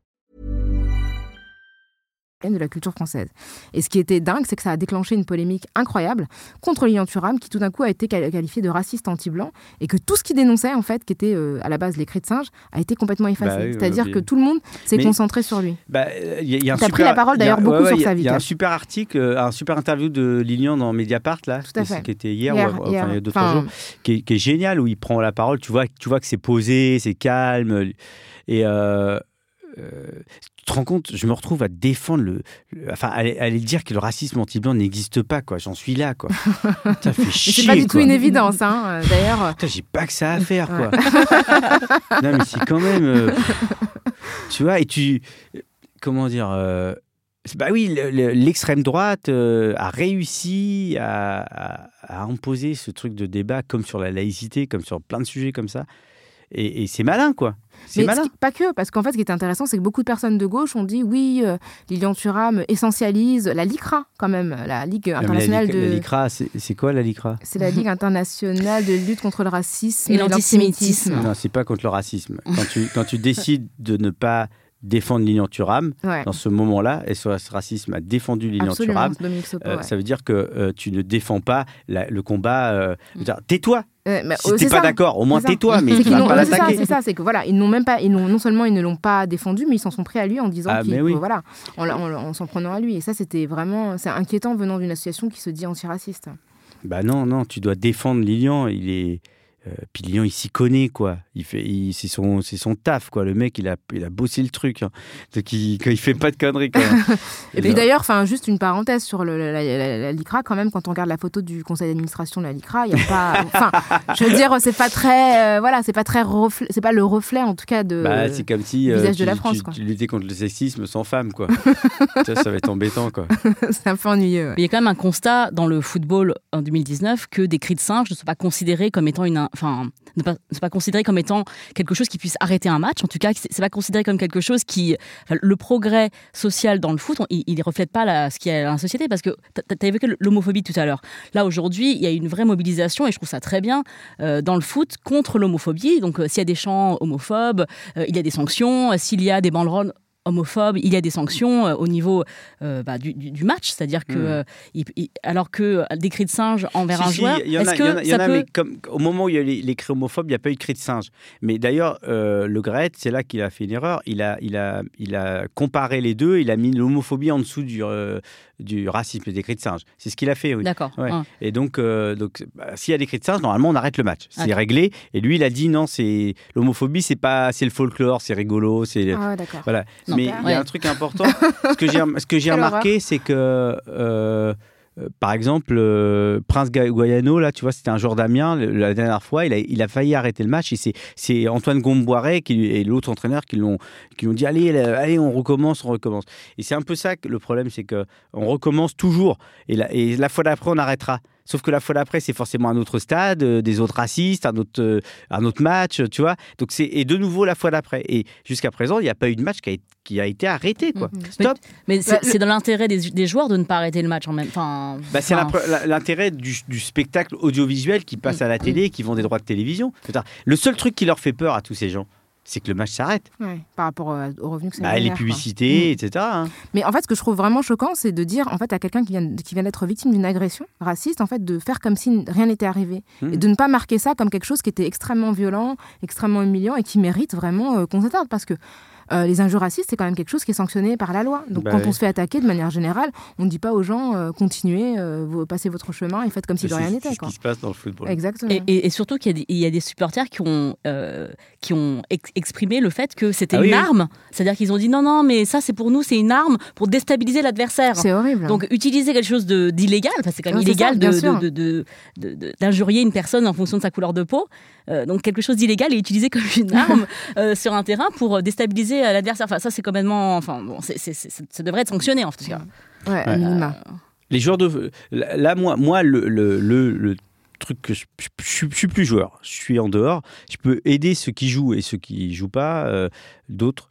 De la culture française. Et ce qui était dingue, c'est que ça a déclenché une polémique incroyable contre Lilian Thuram, qui tout d'un coup a été qualifié de raciste anti-blanc, et que tout ce qu'il dénonçait, en fait, qui était euh, à la base les cris de singe, a été complètement effacé. Bah C'est-à-dire que tout le monde s'est concentré sur lui. Bah, y a, pris la parole d'ailleurs beaucoup sur sa vie. Il y a un super article, euh, un super interview de Lilian dans Mediapart, là, qui était hier, ou, il y a deux, trois jours, qui est, génial, où il prend la parole. Tu vois, tu vois que c'est posé, c'est calme. Et. Euh, tu te rends compte, je me retrouve à défendre le. enfin, à, aller dire que le racisme anti-blanc n'existe pas, quoi. J'en suis là, quoi. Ça fait chier. C'est pas du tout une évidence, hein, euh, d'ailleurs. J'ai pas que ça à faire, quoi. non, mais c'est quand même. Euh, tu vois, et tu. Comment dire euh, Bah oui, le- le- l'extrême droite euh, a réussi à, à- à imposer ce truc de débat comme sur la laïcité, comme sur plein de sujets comme ça. Et, et c'est malin, quoi. C'est Mais malin. ce qui- pas que, parce qu'en fait, ce qui est intéressant, c'est que beaucoup de personnes de gauche ont dit oui, euh, Lilian Thuram essentialise la LICRA, quand même, la Ligue mais internationale la, la de. LICRA, c'est c'est quoi la LICRA? C'est la Ligue internationale de lutte contre le racisme Et et, l'antisémitisme. l'antisémitisme. Non, c'est pas contre le racisme. Quand tu, quand tu décides de ne pas défendre Lilian Thuram, Ouais, dans ce moment-là, SOS Racisme a défendu Lilian Thuram, Sopo, euh, ça veut dire que euh, tu ne défends pas la- le combat. euh, dire, Tais-toi mais, Si euh, t'es pas d'accord, au moins tais-toi, mais tu vas pas l'attaquer. c'est ça, c'est que voilà, ils n'ont même pas, ils non seulement ils ne l'ont pas défendu, mais ils s'en sont pris à lui en disant Ah, oui. voilà, en, en- en s'en prenant à lui. Et ça, c'était vraiment, c'est inquiétant venant d'une association qui se dit antiraciste. Bah non, non, tu dois défendre Lilian. Il est. euh, puis Lilian, il s'y connaît, quoi. Il fait, il- c'est son, c'est son taf, quoi. Le mec, il a, il a bossé le truc. Hein. Donc, il, il fait pas de conneries, quand même. Et puis d'ailleurs, enfin, juste une parenthèse sur le, la, la- la- la LICRA, quand même, quand on regarde la photo du conseil d'administration de la LICRA, il y a pas, enfin, je veux dire, c'est pas très, euh, voilà, c'est pas très, c'est pas le reflet en tout cas de. Bah, c'est comme si euh, visage tu, de la France, tu- quoi. tu luttais contre le sexisme sans femme, quoi. ça, ça va être embêtant, quoi. c'est un peu ennuyeux. ouais. Il y a quand même un constat dans le football en 2019 que des cris de singe ne sont pas considérés comme étant une, enfin, ne pas, ne pas comme étant quelque chose qui puisse arrêter un match. En tout cas, c'est pas considéré comme quelque chose qui, le progrès social dans le foot, il, il reflète pas ce qu'il y a dans la société parce que tu as évoqué l'homophobie tout à l'heure. Là aujourd'hui, il y a une vraie mobilisation et je trouve ça très bien euh, dans le foot contre l'homophobie. Donc euh, s'il y a des chants homophobes, euh, il y a des sanctions. S'il y a des banderoles homophobes, il y a des sanctions euh, au niveau euh, bah, du, match, c'est-à-dire que Mm. euh, il- il- alors que des cris de singe envers Si, un si, joueur, il y en a, est-ce il y en a- que il y en ça a, peut mais comme, au moment où il y a eu les, les cris homophobes, il n'y a pas eu de cris de singe. Mais d'ailleurs, Le Gret, c'est là qu'il a fait une erreur. Il a, il, a, il a comparé les deux, il a mis l'homophobie en dessous du, du racisme et des cris de singe. C'est ce qu'il a fait, oui. D'accord. Ouais. hein. Et donc, euh, donc bah, s'il y a des cris de singe, normalement, on arrête le match. C'est réglé. Et lui, il a dit non, c'est l'homophobie, c'est pas, c'est le folklore, c'est rigolo, c'est. Ah d'accord. Voilà. Non, Mais il y ouais. a un truc important. ce que j'ai, ce que j'ai remarqué, c'est que, euh, euh, par exemple, euh, Prince Guayano, là, tu vois, c'était un joueur le- La dernière fois, il a, il a failli arrêter le match. C'est, Antoine Gomboiret qui, et l'autre entraîneur qui l'ont, dit allez, allez, on recommence, on recommence. Et c'est un peu ça que le problème, c'est que on recommence toujours. Et la, et la fois d'après, on arrêtera. Sauf que la fois d'après, c'est forcément un autre stade, euh, des autres racistes, un autre, euh, un autre match, tu vois. Donc c'est et de nouveau la fois d'après. Et jusqu'à présent, il n'y a pas eu de match qui a, qui a été arrêté, quoi. Mhm. Stop. Mais c'est Bah, le- c'est dans l'intérêt des, des joueurs de ne pas arrêter le match en même temps. Bah, c'est l'intérêt du, du spectacle audiovisuel qui passe à Mm. la télé, qui vend des droits de télévision. Le seul truc qui leur fait peur à tous ces gens, c'est que le match s'arrête. Ouais, par rapport euh, aux revenus que ça Bah, les génère, publicités, Mm. etc. hein. Mais en fait, ce que je trouve vraiment choquant, c'est de dire en fait à quelqu'un qui vient, qui vient d'être victime d'une agression raciste, en fait, de faire comme si rien n'était arrivé Mhm. et de ne pas marquer ça comme quelque chose qui était extrêmement violent, extrêmement humiliant et qui mérite vraiment euh, qu'on s'attarde parce que. Euh, les injures racistes, c'est quand même quelque chose qui est sanctionné par la loi. Donc, Bah quand ouais. on se fait attaquer de manière générale, on ne dit pas aux gens euh, continuez, euh, vous passez votre chemin et faites comme si de C'est rien c'est n'était. ce quoi. qui se passe dans le football. Exactement. Et, et- et surtout qu'il y, a des- il y a des supporters qui ont, euh, qui ont ex- exprimé le fait que c'était Ah oui, une oui. arme. C'est-à-dire qu'ils ont dit non, non, mais ça c'est pour nous, c'est une arme pour déstabiliser l'adversaire. C'est horrible. Donc utiliser quelque chose de- d'illégal, enfin, c'est quand même c'est illégal bien de- sûr. de- de- de- de- d'injurier une personne en fonction de sa couleur de peau. Euh, donc quelque chose d'illégal est utilisé comme une arme euh, sur un terrain pour déstabiliser euh, l'adversaire. Enfin ça c'est complètement, enfin bon, ça devrait être sanctionné en tout cas. ouais. Les joueurs de. Là, moi, moi le, le, le- le truc que je, je, je- je suis plus joueur. Je suis en dehors. Je peux aider ceux qui jouent et ceux qui jouent pas, euh, d'autres.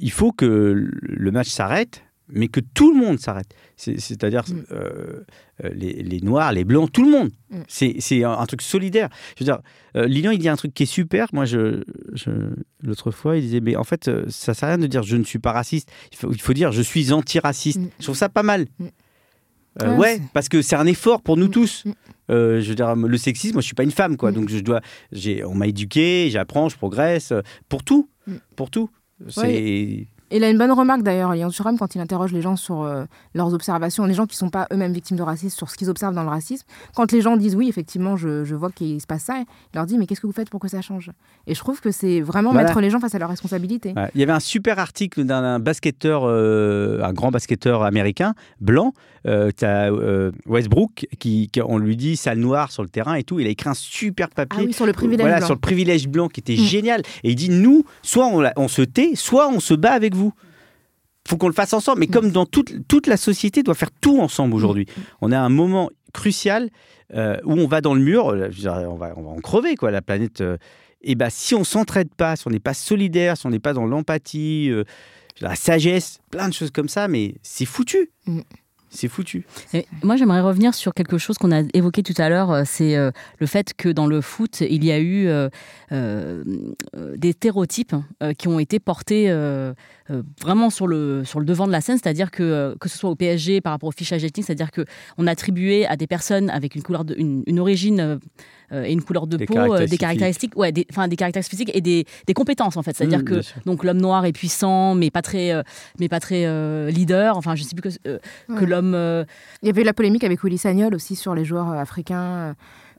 Il faut que le match s'arrête, mais que tout le monde s'arrête. C'est- C'est-à-dire Mm. euh, euh, les, les noirs, les blancs, tout le monde. Mm. C'est un, un truc solidaire. Je veux dire, euh, Lilian, il dit un truc qui est super. Moi, je, je- l'autre fois, il disait, mais en fait, euh, ça sert à rien de dire je ne suis pas raciste. Il faut, il faut dire je suis antiraciste. Mm. Je trouve ça pas mal. Mm. Euh, Ouais, parce que c'est un effort pour nous Mm, tous. Euh, je veux dire, le sexisme, moi, je suis pas une femme, quoi. Donc, je dois, j'ai, on m'a éduqué, j'apprends, je progresse, pour tout, pour tout. C'est, Ouais. Il a une bonne remarque d'ailleurs, Lian Thuram, quand il interroge les gens sur euh, leurs observations, les gens qui ne sont pas eux-mêmes victimes de racisme, sur ce qu'ils observent dans le racisme. Quand les gens disent oui, effectivement, je, je vois qu'il se passe ça, il leur dit mais qu'est-ce que vous faites? Pour que ça change? Et je trouve que c'est vraiment Voilà. mettre les gens face à leurs responsabilités. Ouais. Il y avait un super article d'un un basketteur, euh, un grand basketteur américain, blanc. Euh, t'as, euh, Westbrook, qui, qui- on lui dit sale noire sur le terrain et tout. Il a écrit un super Ah papier. oui, sur le privilège voilà, blanc. sur le privilège blanc qui était Mm. génial. Et il dit nous, soit on se tait, soit on se bat avec vous. Faut qu'on le fasse ensemble. Mais comme dans toute, toute la société doit faire tout ensemble aujourd'hui. On à un moment crucial euh, où on va dans le mur, euh, on, va, on va en crever, quoi, la planète. euh, et ben, si on s'entraide pas, si on n'est pas solidaire, si on n'est pas dans l'empathie, la sagesse, plein de choses comme ça, mais c'est foutu. C'est foutu. Moi, j'aimerais revenir sur quelque chose qu'on a évoqué tout à l'heure, euh, c'est euh, le fait que dans le foot, il y a eu euh, des stéréotypes qui ont été portés vraiment sur le, devant de la scène, c'est-à-dire que, que ce soit au PSG par rapport au fichage ethnique, c'est-à-dire qu'on attribuait à des personnes avec une, couleur une, origine et une couleur de Des peau, euh, des caractéristiques ouais, des, enfin, des caractéristiques physiques et des, des compétences en fait. C'est-à-dire Mm, que donc l'homme noir est puissant, mais pas très, euh, mais pas très euh, leader. Enfin, je sais plus que, euh, que l'homme. euh, Il y avait eu la polémique avec Willy Sagnol aussi sur les joueurs euh, africains. euh,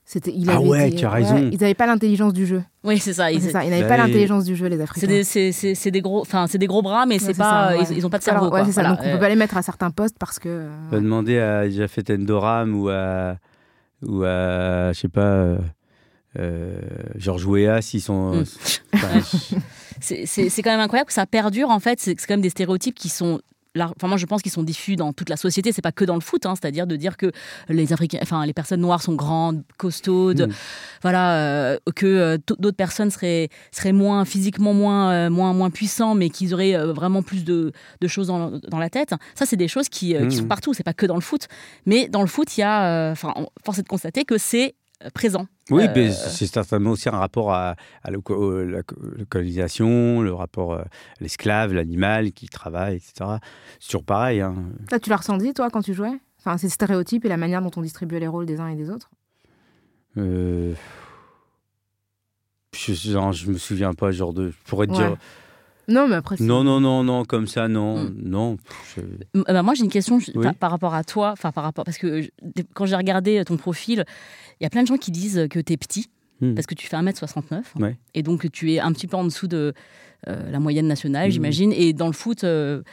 C'était, il Ah ouais, tu as raison. ils n'avaient pas l'intelligence du jeu. Oui, c'est ça. Ils- n'avaient Bah, pas l'intelligence du jeu, les Africains. c'est, des gros, enfin c'est des gros bras, mais Ouais, c'est pas, ça, ouais. ils, ils ont pas de Alors, cerveau. quoi. ça. Donc on euh, peut pas les mettre à certains postes parce que. euh, demander à Jafet Endoram ou à, ou à je sais pas, euh, euh, Georges Weah s'ils sont. Mm. enfin, c'est, quand même incroyable que ça perdure en fait. C'est, quand même des stéréotypes qui sont Enfin, moi, je pense qu'ils sont diffus dans toute la société. C'est pas que dans le foot, hein. c'est-à-dire de dire que les Africains, enfin, les personnes noires sont grandes, costaudes, Mm. voilà, euh, que euh, d'autres personnes seraient seraient moins physiquement moins euh, moins moins puissants, mais qu'ils auraient euh, vraiment plus de, de choses dans, dans la tête. Ça, c'est des choses qui, qui Mm. sont partout. C'est pas que dans le foot, mais dans le foot, il y a, enfin, force est de constater que c'est présent. Oui, Euh, mais c'est certainement aussi un rapport à, à la, co- la co- la colonisation, le rapport euh, à l'esclave, l'animal qui travaille, etc. C'est toujours pareil. hein. Ça, tu l'as ressenti, toi, quand tu jouais? Enfin, ces stéréotypes et la manière dont on distribuait les rôles des uns et des autres? Euh, Je, genre, je me souviens pas, genre de. Je pourrais te Ouais. dire. Non, mais après. Non, non, non, non, comme ça, non, Mm. non. je- bah, moi, j'ai une question Oui. par, rapport à toi, enfin par rapport parce que quand j'ai regardé ton profil, il y a plein de gens qui disent que tu es petit Mm. parce que tu fais 1m69 Ouais. et donc tu es un petit peu en dessous de euh, la moyenne nationale, Mm. j'imagine. Et dans le foot, euh,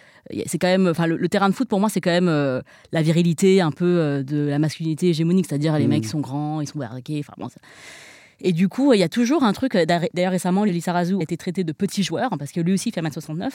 c'est quand même, enfin le, le terrain de foot pour moi, c'est quand même euh, la virilité un peu euh, de la masculinité hégémonique, c'est-à-dire les mecs sont grands, ils sont barriqués, enfin bon. ça- Et du coup, il y a toujours un truc. euh, D'ailleurs, récemment, Lili Sarazu a été traité de petit joueur parce que lui aussi fait 1m69.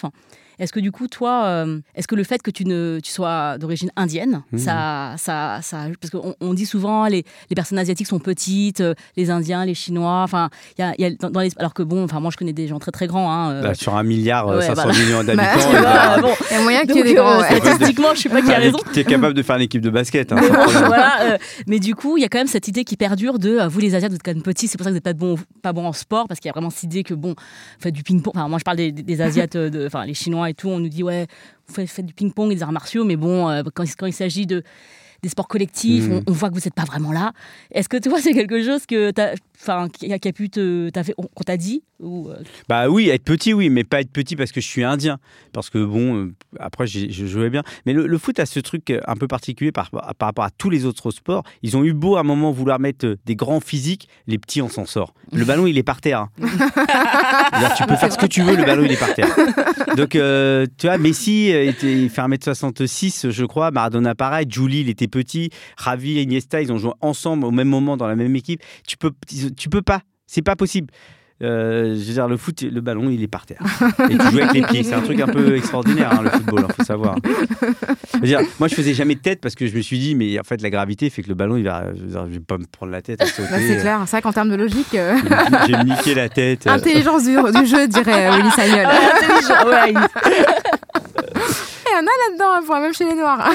Est-ce que du coup, toi, euh, est-ce que le fait que tu, ne, tu sois d'origine indienne, Mhm. ça, ça, ça. Parce qu'on on dit souvent les, les personnes asiatiques sont petites, euh, les Indiens, les Chinois. Enfin, il y a, y a dans, dans les- alors que bon, enfin, moi, je connais des gens très très grands. Hein, euh, Bah, sur un milliard ouais, 500 voilà. millions Bah, d'habitants, ben, bon, Il y a moyen donc, des grands. euh, ouais. statistiquement, je sais pas qui a raison. tu es capable de faire l'équipe de basket. hein, voilà, euh, mais du coup, il y a quand même cette idée qui perdure de vous les Asiates, vous êtes quand même petits, c'est pour ça que vous n'êtes pas bon, pas bon en sport, parce qu'il y a vraiment cette idée que bon, vous faites du ping-pong. Enfin, moi, je parle des, des Asiates, euh, de, enfin les Chinois et tout, on nous dit ouais, vous faites, faites du ping-pong et des arts martiaux, mais bon, euh, quand, quand il s'agit de des sports collectifs, Mhm. on, on voit que vous n'êtes pas vraiment là. Est-ce que toi, c'est quelque chose que t'as- enfin, qui, a, qui a pu te, t'as fait, qu'on t'a dit ou, euh, Bah oui, être petit, oui, mais pas être petit parce que je suis indien. Parce que bon, euh, après, je jouais bien. Mais le, le foot a ce truc euh, un peu particulier par, par rapport à tous les autres sports. Ils ont eu beau à un moment vouloir mettre des grands physiques, les petits, on s'en sort. Le ballon, il est par terre. hein. Tu peux faire ce que tu veux, le ballon, il est par terre. Donc, euh, tu vois, Messi était, il fait 1m66, je crois. Maradona, pareil. Julie, il était petit. Ravi, Iniesta, ils ont joué ensemble au même moment dans la même équipe. Tu peux, tu peux pas. C'est pas possible. Euh, je veux dire, le foot, le ballon, il est par terre. Et tu joues avec les pieds. C'est un truc un peu extraordinaire, hein, le football, il faut savoir. Je veux dire, moi, je faisais jamais de tête parce que je me suis dit, mais en fait, la gravité fait que le ballon, il va, je, veux dire, je vais pas me prendre la tête à sauter. Bah, c'est clair. C'est vrai qu'en termes de logique, euh, J'ai niqué la tête. intelligence du, du jeu, dirait euh, Willy Sagnol. intelligent, ouais, il- Il y en a là-dedans, hein, pour- même chez les Noirs.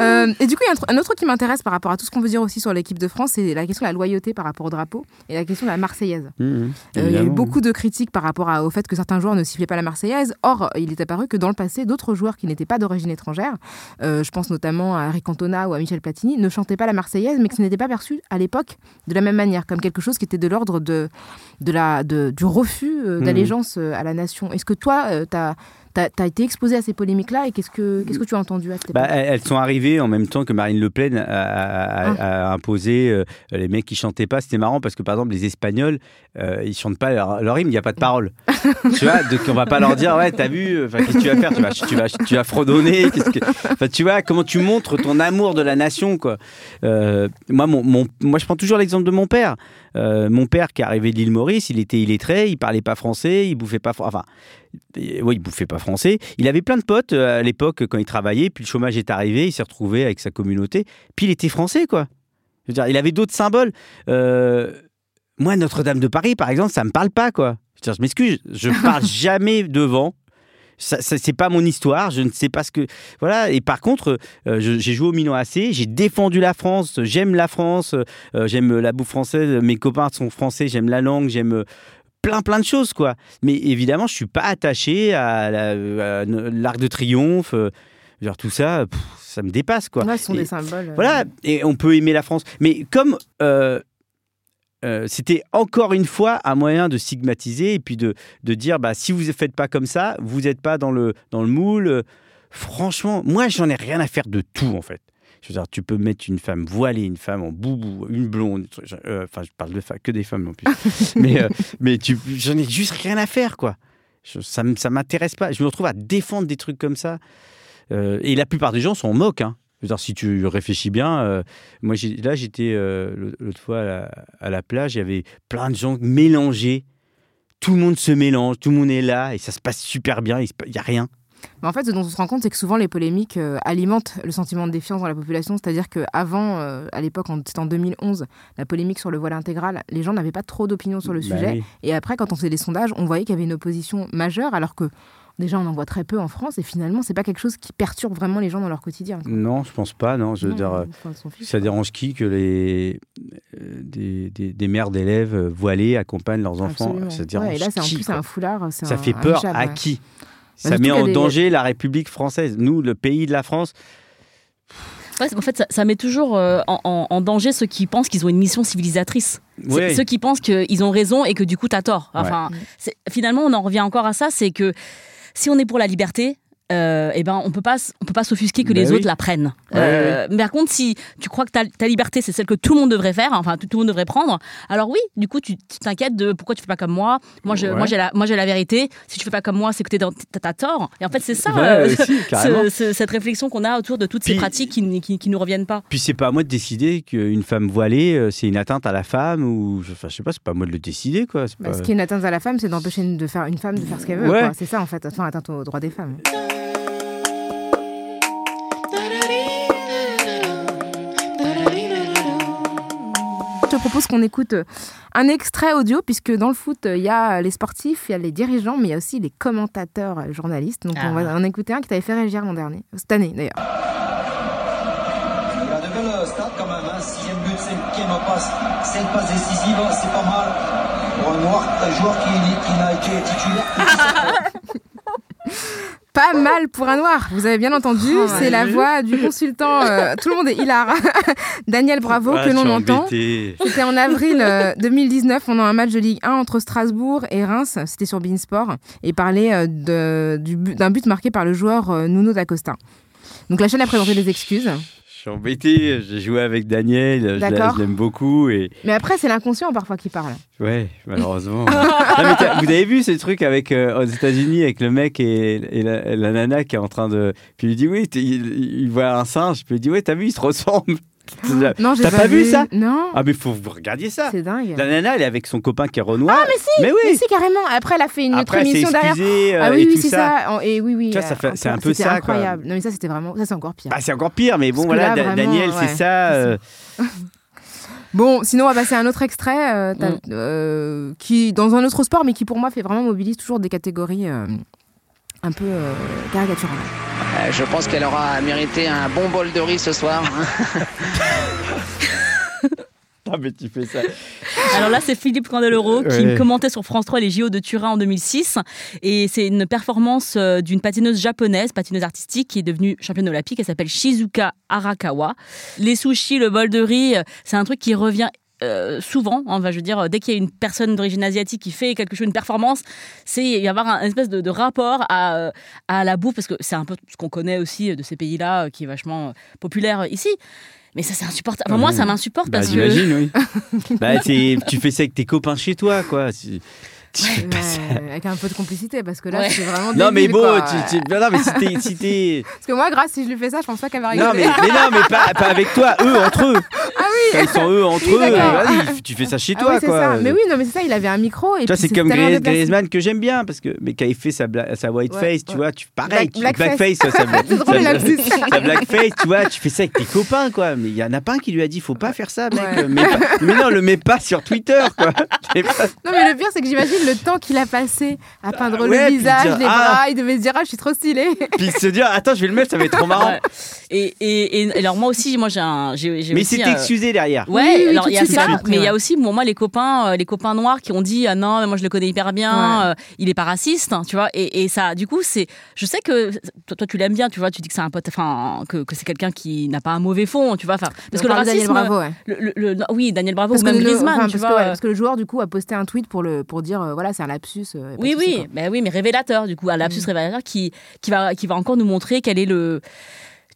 Euh, et du coup, il y a un, tr- un autre truc qui m'intéresse par rapport à tout ce qu'on veut dire aussi sur l'équipe de France, c'est la question de la loyauté par rapport au drapeau et la question de la Marseillaise. Mmh, Euh, il y a eu beaucoup de critiques par rapport à- au fait que certains joueurs ne sifflaient pas la Marseillaise. Or, il est apparu que dans le passé, d'autres joueurs qui n'étaient pas d'origine étrangère, euh, je pense notamment à Eric Cantona ou à Michel Platini, ne chantaient pas la Marseillaise, mais que ce n'était pas perçu à l'époque de la même manière, comme quelque chose qui était de l'ordre de, de la, de- du refus Mhm. d'allégeance à la nation. Est-ce que toi, tu as, été exposé à ces polémiques-là et qu'est-ce que, qu'est-ce que tu as entendu à cette Bah, elles sont arrivées en même temps que Marine Le Pen a, a- a- a imposé euh, les mecs qui chantaient pas. C'était marrant parce que par exemple les Espagnols, euh, ils chantent pas leur, leur hymne, il n'y a pas de parole. tu vois, donc on va pas leur dire, ouais, t'as vu, enfin, qu'est-ce que tu vas faire? Tu vas, tu vas, tu vas fredonner. que... Tu vois, comment tu montres ton amour de la nation, quoi. Euh, moi, mon, mon- moi, je prends toujours l'exemple de mon père. Euh, mon père qui est arrivé de l'île Maurice, il était illettré, il parlait pas français, il bouffait pas, enfin, euh, oui, il bouffait pas français. Il avait plein de potes euh, à l'époque quand il travaillait, puis le chômage est arrivé, il s'est retrouvé avec sa communauté, puis il était français, quoi. Je veux dire, il avait d'autres symboles. Euh, moi, Notre-Dame de Paris, par exemple, ça me parle pas, quoi. Je, veux dire, je m'excuse, je parle jamais devant. Ça, ça, c'est pas mon histoire, je ne sais pas ce que. Voilà, et par contre, euh, j'ai joué au Milan AC, j'ai défendu la France, j'aime la France, euh, j'aime la bouffe française, mes copains sont français, j'aime la langue, j'aime plein plein de choses, quoi. Mais évidemment, je suis pas attaché à la- à l'Arc de Triomphe, euh, dire, tout ça, pff, ça me dépasse, quoi. Ce sont Et- des symboles. euh, voilà, et on peut aimer la France. Mais comme euh, euh, c'était encore une fois un moyen de stigmatiser et puis de, de dire bah, si vous ne faites pas comme ça, vous n'êtes pas dans le, dans le moule. Franchement, moi, j'en ai rien à faire de tout, en fait. Je veux dire, tu peux mettre une femme voilée, une femme en boubou, une blonde. euh, Enfin, je parle de que des femmes en plus. mais euh, mais j'en ai juste rien à faire, quoi. Je- ça ne ça m'intéresse pas. Je me retrouve à défendre des trucs comme ça. Euh, et la plupart des gens s'en moquent. Hein. Je veux dire, si tu réfléchis bien, euh, moi là j'étais euh, l'autre fois à la, à la plage, il y avait plein de gens mélangés. Tout le monde se mélange, tout le monde est là et ça se passe super bien, il n'y a rien. Mais en fait, ce dont on se rend compte, c'est que souvent les polémiques euh, alimentent le sentiment de défiance dans la population. C'est-à-dire qu'avant, à l'époque, c'était en 2011, la polémique sur le voile intégral, les gens n'avaient pas trop d'opinion sur le Bah sujet. oui. Et après, quand on faisait les sondages, on voyait qu'il y avait une opposition majeure, alors que déjà, on en voit très peu en France. Et finalement, c'est pas quelque chose qui perturbe vraiment les gens dans leur quotidien. Non, je pense pas. Non, je veux Non, dire, euh, ça dérange qui que les euh, des, des- des mères d'élèves euh, voilées accompagnent leurs enfants Absolument. Ça dérange Ouais, et là, c'est en qui, plus un foulard. Ça un- fait peur hijab, à ouais. qui? Ça met en danger la République française. Nous, le pays de la France. Ouais, en fait, ça, ça met toujours euh, en, danger ceux qui pensent qu'ils ont une mission civilisatrice. Ceux qui pensent qu'ils ont raison et que du coup, t'as tort. Enfin, finalement, on en revient encore à ça, c'est que si on est pour la liberté, euh, eh ben, on peut pas, on peut pas s'offusquer que les oui. autres la prennent. Ouais, Euh, Mais par contre, si tu crois que ta, ta liberté, c'est celle que tout le monde devrait faire, enfin, tout, tout le monde devrait prendre, alors oui, du coup, tu t'inquiètes de pourquoi tu fais pas comme moi. Moi, je, Ouais. moi, j'ai la, moi, j'ai la vérité. Si tu fais pas comme moi, c'est que t'es dans- t'as tort. Et en fait, c'est ça, Ouais, euh, ouais, si, carrément. ce- ce- cette réflexion qu'on a autour de toutes ces pratiques qui, qui, qui nous reviennent pas. Puis c'est pas à moi de décider qu'une femme voilée, euh, c'est une atteinte à la femme ou je, enfin, je sais pas, c'est pas à moi de le décider quoi. Bah, pas- Ce qui est une atteinte à la femme, c'est d'empêcher une, de faire, une femme de faire ce qu'elle veut. C'est ça, en fait, enfin, atteinte aux droits des femmes. Propose qu'on écoute un extrait audio, puisque dans le foot, il y a les sportifs, il y a les dirigeants, mais il y a aussi les commentateurs, les journalistes. Donc on va en écouter un qui t'avait fait réagir l'an dernier, cette année d'ailleurs. Il a de belles stats quand même, hein. sixième but, cinquième passe, cinq passes décisives, c'est pas mal pour un noir, un joueur qui, qui n'a été titulaire. Pas mal pour un noir, vous avez bien entendu, Oh, c'est la voix du consultant, euh, tout le monde est hilar, Daniel Bravo, Ah, que l'on entend. C'était en avril euh, 2019, pendant un match de Ligue 1 entre Strasbourg et Reims. C'était sur Beansport. Et parlait euh, de- du but- d'un but marqué par le joueur euh, Nuno D'Acosta. Donc la chaîne a présenté des excuses. Suis embêté. J'ai joué avec Daniel, je l'aime beaucoup et Mais après, c'est l'inconscient parfois qui parle. ouais, malheureusement. Non, vous avez vu ces trucs avec euh, aux États-Unis avec le mec et, et la, la nana qui est en train de puis il lui dit oui, il, il voit un singe, puis il dit ouais, t'as vu, ils se ressemblent. Non, j'ai T'as pas vu ça Non. Ah mais faut vous regardiez ça. C'est dingue. La nana, elle est avec son copain qui est Renoir. Ah, mais si Mais oui. Mais si, carrément. Après, elle a fait une autre Après, émission derrière. euh, Ah oui, oui, c'est ça. Et oui, oui. Euh, fait- c'est un peu ça, quoi. incroyable. Non, mais ça, c'était vraiment. Ça, c'est encore pire. Bah, c'est encore pire, mais bon, Parce voilà, là, vraiment, Daniel, c'est ça. euh, Bon, sinon, on va passer à un autre extrait euh, Mm. euh, qui, dans un autre sport, mais qui pour moi fait vraiment mobilise toujours des catégories un peu euh, caricaturales. Euh, je pense qu'elle aura mérité un bon bol de riz ce soir. Ah, mais tu fais ça. Alors là, c'est Philippe Candeloro qui Ouais. commentait sur France 3 les JO de Turin en 2006. Et c'est une performance euh, d'une patineuse japonaise, patineuse artistique, qui est devenue championne olympique. Elle s'appelle Shizuka Arakawa. Les sushis, le bol de riz, c'est un truc qui revient. Euh, souvent, hein, enfin, je veux dire, dès qu'il y a une personne d'origine asiatique qui fait quelque chose, une performance, c'est y avoir un espèce de, de rapport à, euh, à la bouffe, parce que c'est un peu ce qu'on connaît aussi de ces pays-là, euh, qui est vachement euh, populaire euh, ici. Mais ça, c'est insupportable. Enfin, moi, ça m'insupporte Bah, parce que. j'imagine, oui. bah, tu fais ça avec tes copains chez toi, quoi. Ouais, avec un peu de complicité, parce que là, Ouais. c'est vraiment. Non, mais débile, bon, quoi. tu, tu- non, mais si t'es. Si t'es- Parce que moi, grâce, si je lui fais ça, je pense pas qu'elle va rigoler. non, mais, mais non, mais pas, pas avec toi, eux entre eux. Ah oui ils sont eux entre Oui, eux, vas-y, tu fais ça chez Ah toi, oui, quoi. ça. Mais oui, non, mais c'est ça, il avait un micro. Et Tu c'est comme. Griezmann que j'aime bien parce que mais qui fait sa, bla- sa white Ouais, face, tu vois, tu pareil, Black- tu, blackface. ça, ça, C'est drôle, sa blackface, tu vois, tu fais ça avec tes copains, quoi. Mais il y en a pas un qui lui a dit, faut pas faire ça, mec. Mais, non, le mets pas sur Twitter, quoi. Non, mais le pire, c'est que j'imagine le temps qu'il a passé à peindre Ah ouais, le visage, dire, les ah. bras. Il devait se dire, ah, je suis trop stylé. Puis se dire, attends, je vais le mettre, ça va être trop marrant. Et, et, et alors moi aussi, moi j'ai un, j'ai Mais aussi, c'est euh, excusé derrière. Ouais, Oui, oui, alors il y a ça, mais il y a aussi, bon, moi, les copains, euh, les copains noirs qui ont dit ah non, mais moi je le connais hyper bien, Ouais. euh, il est pas raciste, hein, tu vois. Et, et ça, du coup, c'est, je sais que toi, toi, tu l'aimes bien, tu vois, tu dis que c'est un pote, enfin, que, que c'est quelqu'un qui n'a pas un mauvais fond, tu vois. Enfin, parce que le de Daniel racisme, Bravo, ouais. le- le- le- non, oui, Daniel Bravo Parce ou que même le- Griezmann, enfin, tu parce vois. que, ouais, parce que le joueur, du coup, a posté un tweet pour, le, pour dire, euh, voilà, c'est un lapsus. euh, Oui, oui, mais oui, mais révélateur, du coup, un lapsus révélateur qui, qui, va, qui va encore nous montrer quel est le.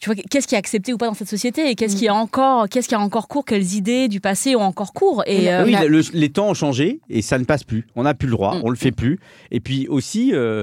Tu vois, qu'est-ce qui est accepté ou pas dans cette société et qu'est-ce qui est encore, qu'est-ce qui a encore cours, quelles idées du passé ont encore cours. Et, euh, oui, il a- le- les temps ont changé et ça ne passe plus. On n'a plus le droit, Mm. on le fait plus. Et puis aussi, euh,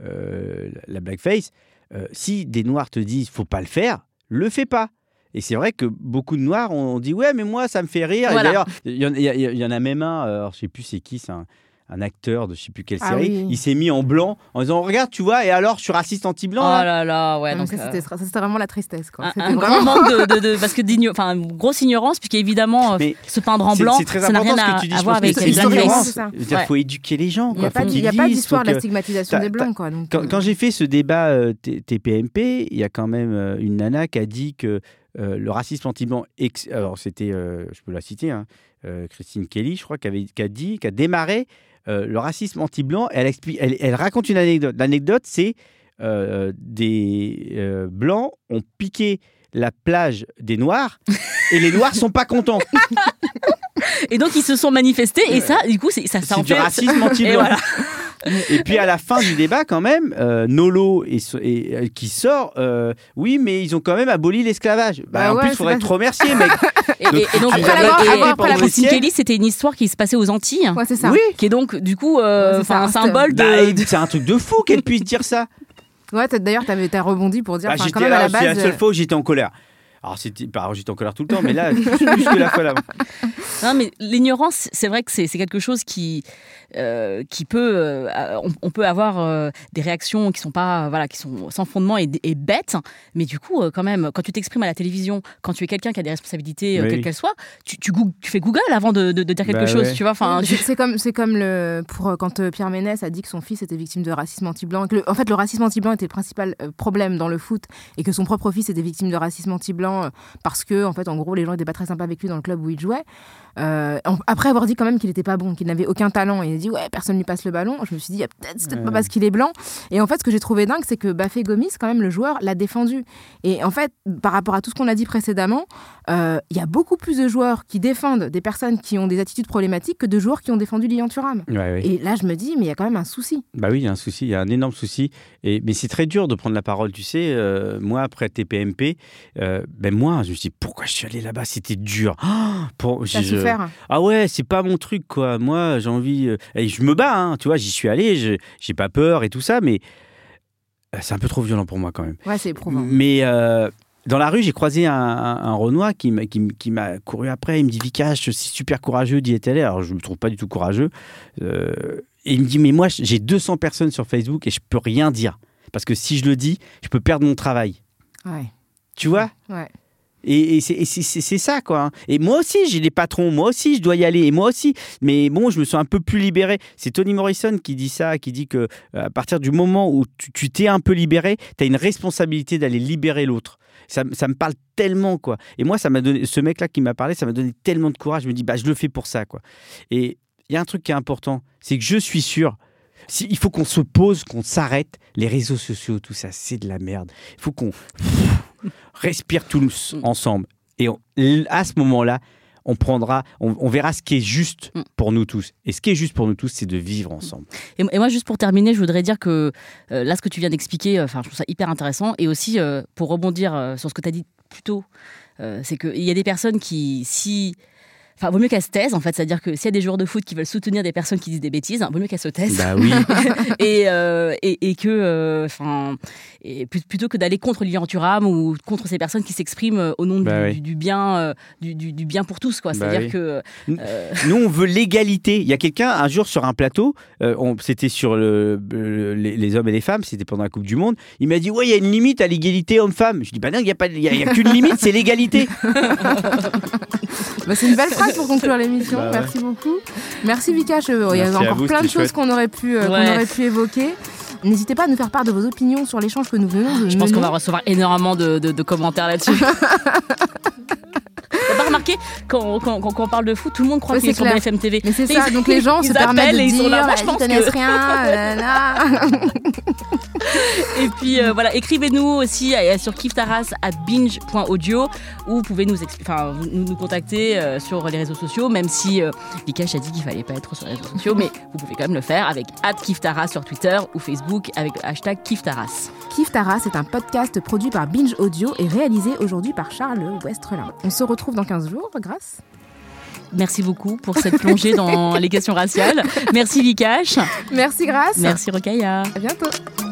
euh, la blackface, euh, si des noirs te disent faut pas le faire, le fais pas. Et c'est vrai que beaucoup de noirs ont dit ouais mais moi ça me fait rire. Et d'ailleurs il y, en- y a- il y en a même un, alors, je sais plus c'est qui, c'est un, un acteur de je sais plus quelle Ah série. oui. Il s'est mis en blanc en disant regarde tu vois et alors je suis raciste anti-blanc. Oh là. là ouais. Non, donc, ça, euh, c'était ça, c'était vraiment la tristesse. Quoi. un, C'était un vraiment- grand manque de, de- de- parce que enfin une grosse ignorance puisque évidemment euh, se peindre en blanc c'est très ça n'a important rien ce à, que tu dis. à je voir avec les. Il faut éduquer les gens. Il n'y a quoi. pas, il y a pas d'histoire de la stigmatisation des blancs. Quoi, donc, Quand, euh, quand j'ai fait ce débat euh, TPMP, il y a quand même euh, une nana qui a dit que euh, le racisme anti-blanc, ex- alors c'était, euh, je peux la citer, hein, euh, Christine Kelly, je crois, qui, avait, qui a dit, qui a démarré euh, le racisme anti-blanc. Elle, explique, elle, elle raconte une anecdote. L'anecdote, c'est euh, des euh, blancs ont piqué la plage des noirs et les noirs sont pas contents. Et donc ils se sont manifestés et ça, du coup, ça, ça en C'est du fait. racisme anti-blanc. voilà. Et puis à la fin du débat, quand même, euh, Nolo et, et, euh, qui sort, euh, oui, mais ils ont quand même aboli l'esclavage. Bah, Bah en ouais, plus, il faudrait pas- te remercier, mec. Et, et- et donc, Après et- et- et après la. Kelly, c'était une histoire qui se passait aux Antilles, Ouais, c'est ça. Oui. qui est donc du coup euh, ça. un symbole de. Bah, c'est un truc de fou qu'elle puisse dire ça. Ouais, d'ailleurs, t'as rebondi pour dire, Bah, quand j'étais même, à là, la c'est la seule fois où j'étais en colère. Alors, c'était, bah, alors, j'étais en colère tout le temps, mais là, plus, plus que la fois là. Non, mais l'ignorance, c'est vrai que c'est c'est quelque chose qui, euh, qui peut, euh, on, on peut avoir euh, des réactions qui sont pas, voilà, qui sont sans fondement et, et bêtes. Mais du coup, quand même, quand tu t'exprimes à la télévision, quand tu es quelqu'un qui a des responsabilités, Oui. quelles qu'elles soient, tu, tu, goog- tu fais Google avant de, de- de dire quelque Bah chose, ouais. tu vois. Enfin, tu- c'est- comme, c'est comme le, pour, quand Pierre Ménès a dit que son fils était victime de racisme anti-blanc. que le- En fait, le racisme anti-blanc était le principal problème dans le foot et que son propre fils était victime de racisme anti-blanc parce que, en fait, en gros, les gens n'étaient pas très sympas avec lui dans le club où il jouait. Euh, après avoir dit quand même qu'il n'était pas bon, qu'il n'avait aucun talent, et il a dit ouais, personne lui passe le ballon. Je me suis dit, ah, peut-être c'est peut-être pas Ouais. parce qu'il est blanc. Et en fait, ce que j'ai trouvé dingue, c'est que Bafé Gomis, quand même, le joueur, l'a défendu. Et en fait, par rapport à tout ce qu'on a dit précédemment, euh, il y a beaucoup plus de joueurs qui défendent des personnes qui ont des attitudes problématiques que de joueurs qui ont défendu Lilian Thuram. Ouais, ouais. Et là, je me dis, mais il y a quand même un souci. Bah oui, il y a un souci, il y a un énorme souci. Et, mais c'est très dur de prendre la parole, tu sais. euh, moi, après TPMP, ben moi, je me suis dit, pourquoi je suis allé là-bas? C'était dur. Ah, pour, je- souffert. Ah ouais, c'est pas mon truc, quoi. Moi, j'ai envie. euh, et je me bats, hein, tu vois, j'y suis allé, j'ai pas peur et tout ça, mais euh, c'est un peu trop violent pour moi quand même. Ouais, c'est éprouvant. Mais euh, dans la rue, j'ai croisé un, un, un Renoir qui m'a qui, m- qui m'a couru après. Il me dit Vikash, c'est super courageux d'y être allé. Alors, je me trouve pas du tout courageux. Euh, et il me dit Mais moi, j'ai 200 personnes sur Facebook et je peux rien dire. Parce que si je le dis, je peux perdre mon travail. Ouais. Tu vois? Ouais. Et, et c'est- ça, quoi. hein. Et moi aussi, j'ai des patrons. Moi aussi, je dois y aller. Et moi aussi. Mais bon, je me sens un peu plus libéré. C'est Tony Morrison qui dit ça, qui dit que euh, à partir du moment où tu- t'es un peu libéré, tu as une responsabilité d'aller libérer l'autre. Ça, me parle tellement, quoi. Et moi, ça m'a donné, ce mec-là qui m'a parlé, ça m'a donné tellement de courage. Je me dis, bah, je le fais pour ça, quoi. Et il y a un truc qui est important, c'est que je suis sûr. il faut qu'on se pose, qu'on s'arrête. Les réseaux sociaux, tout ça, c'est de la merde. Il faut qu'on respire tous ensemble. Et on- à ce moment-là, on prendra, on, on verra ce qui est juste Mm. pour nous tous. Et ce qui est juste pour nous tous, c'est de vivre ensemble. Et, et moi, juste pour terminer, je voudrais dire que euh, là, ce que tu viens d'expliquer, euh, je trouve ça hyper intéressant. Et aussi, euh, pour rebondir sur ce que tu as dit plus tôt, c'est qu'il y a des personnes qui, si Enfin, vaut mieux qu'elle se taise, en fait. C'est-à-dire que s'il y a des joueurs de foot qui veulent soutenir des personnes qui disent des bêtises, vaut mieux qu'elle se taise. Bah oui. et, euh, et, et, que, euh, enfin, et plutôt que d'aller contre Lilian Thuram ou contre ces personnes qui s'expriment euh, au nom bah du, oui. du, bien, du, du, du, bien pour tous, quoi. Bah C'est-à-dire oui. que. Nous, on veut l'égalité. Il y a quelqu'un, un jour, sur un plateau, euh, on- c'était sur le, le- les, les hommes et les femmes, c'était pendant la Coupe du Monde. Il m'a dit Ouais, il y a une limite à l'égalité homme-femme. Je dis Bah non, il n'y a, pas- a, y a qu'une limite, c'est l'égalité. Bah, c'est une belle phrase pour conclure l'émission. Bah ouais. Merci beaucoup. Merci Vikash. Euh, Il y a encore vous, plein de choses qu'on aurait pu euh, qu'on aurait pu évoquer. N'hésitez pas à nous faire part de vos opinions sur l'échange que nous venons de Je pense qu'on va recevoir énormément de, de- de commentaires là-dessus. T'as pas remarqué quand, quand, quand- quand on parle de foot, tout le monde croit Ouais, qu'il est c'est sur clair. BFM TV. Mais c'est ça, ils- donc les gens ils se permettent de et ils sont dire là. Moi, bah, je pense que- rien. là, là. Et puis euh, voilà, écrivez-nous aussi sur kiftaras at binge.audio ou vous pouvez nous, enfin, nous, nous contacter euh, sur les réseaux sociaux, même si euh, Vikash a dit qu'il fallait pas être sur les réseaux sociaux, mais vous pouvez quand même le faire avec at kiftaras sur Twitter ou Facebook avec le hashtag kiftaras. Kif Taras est un podcast produit par Binge Audio et réalisé aujourd'hui par Charles Westrelin. On se retrouve dans 15 jours, grâce. Merci beaucoup pour cette plongée dans les questions raciales. Merci Vikash. Merci, grâce. Merci Rokaya. À bientôt.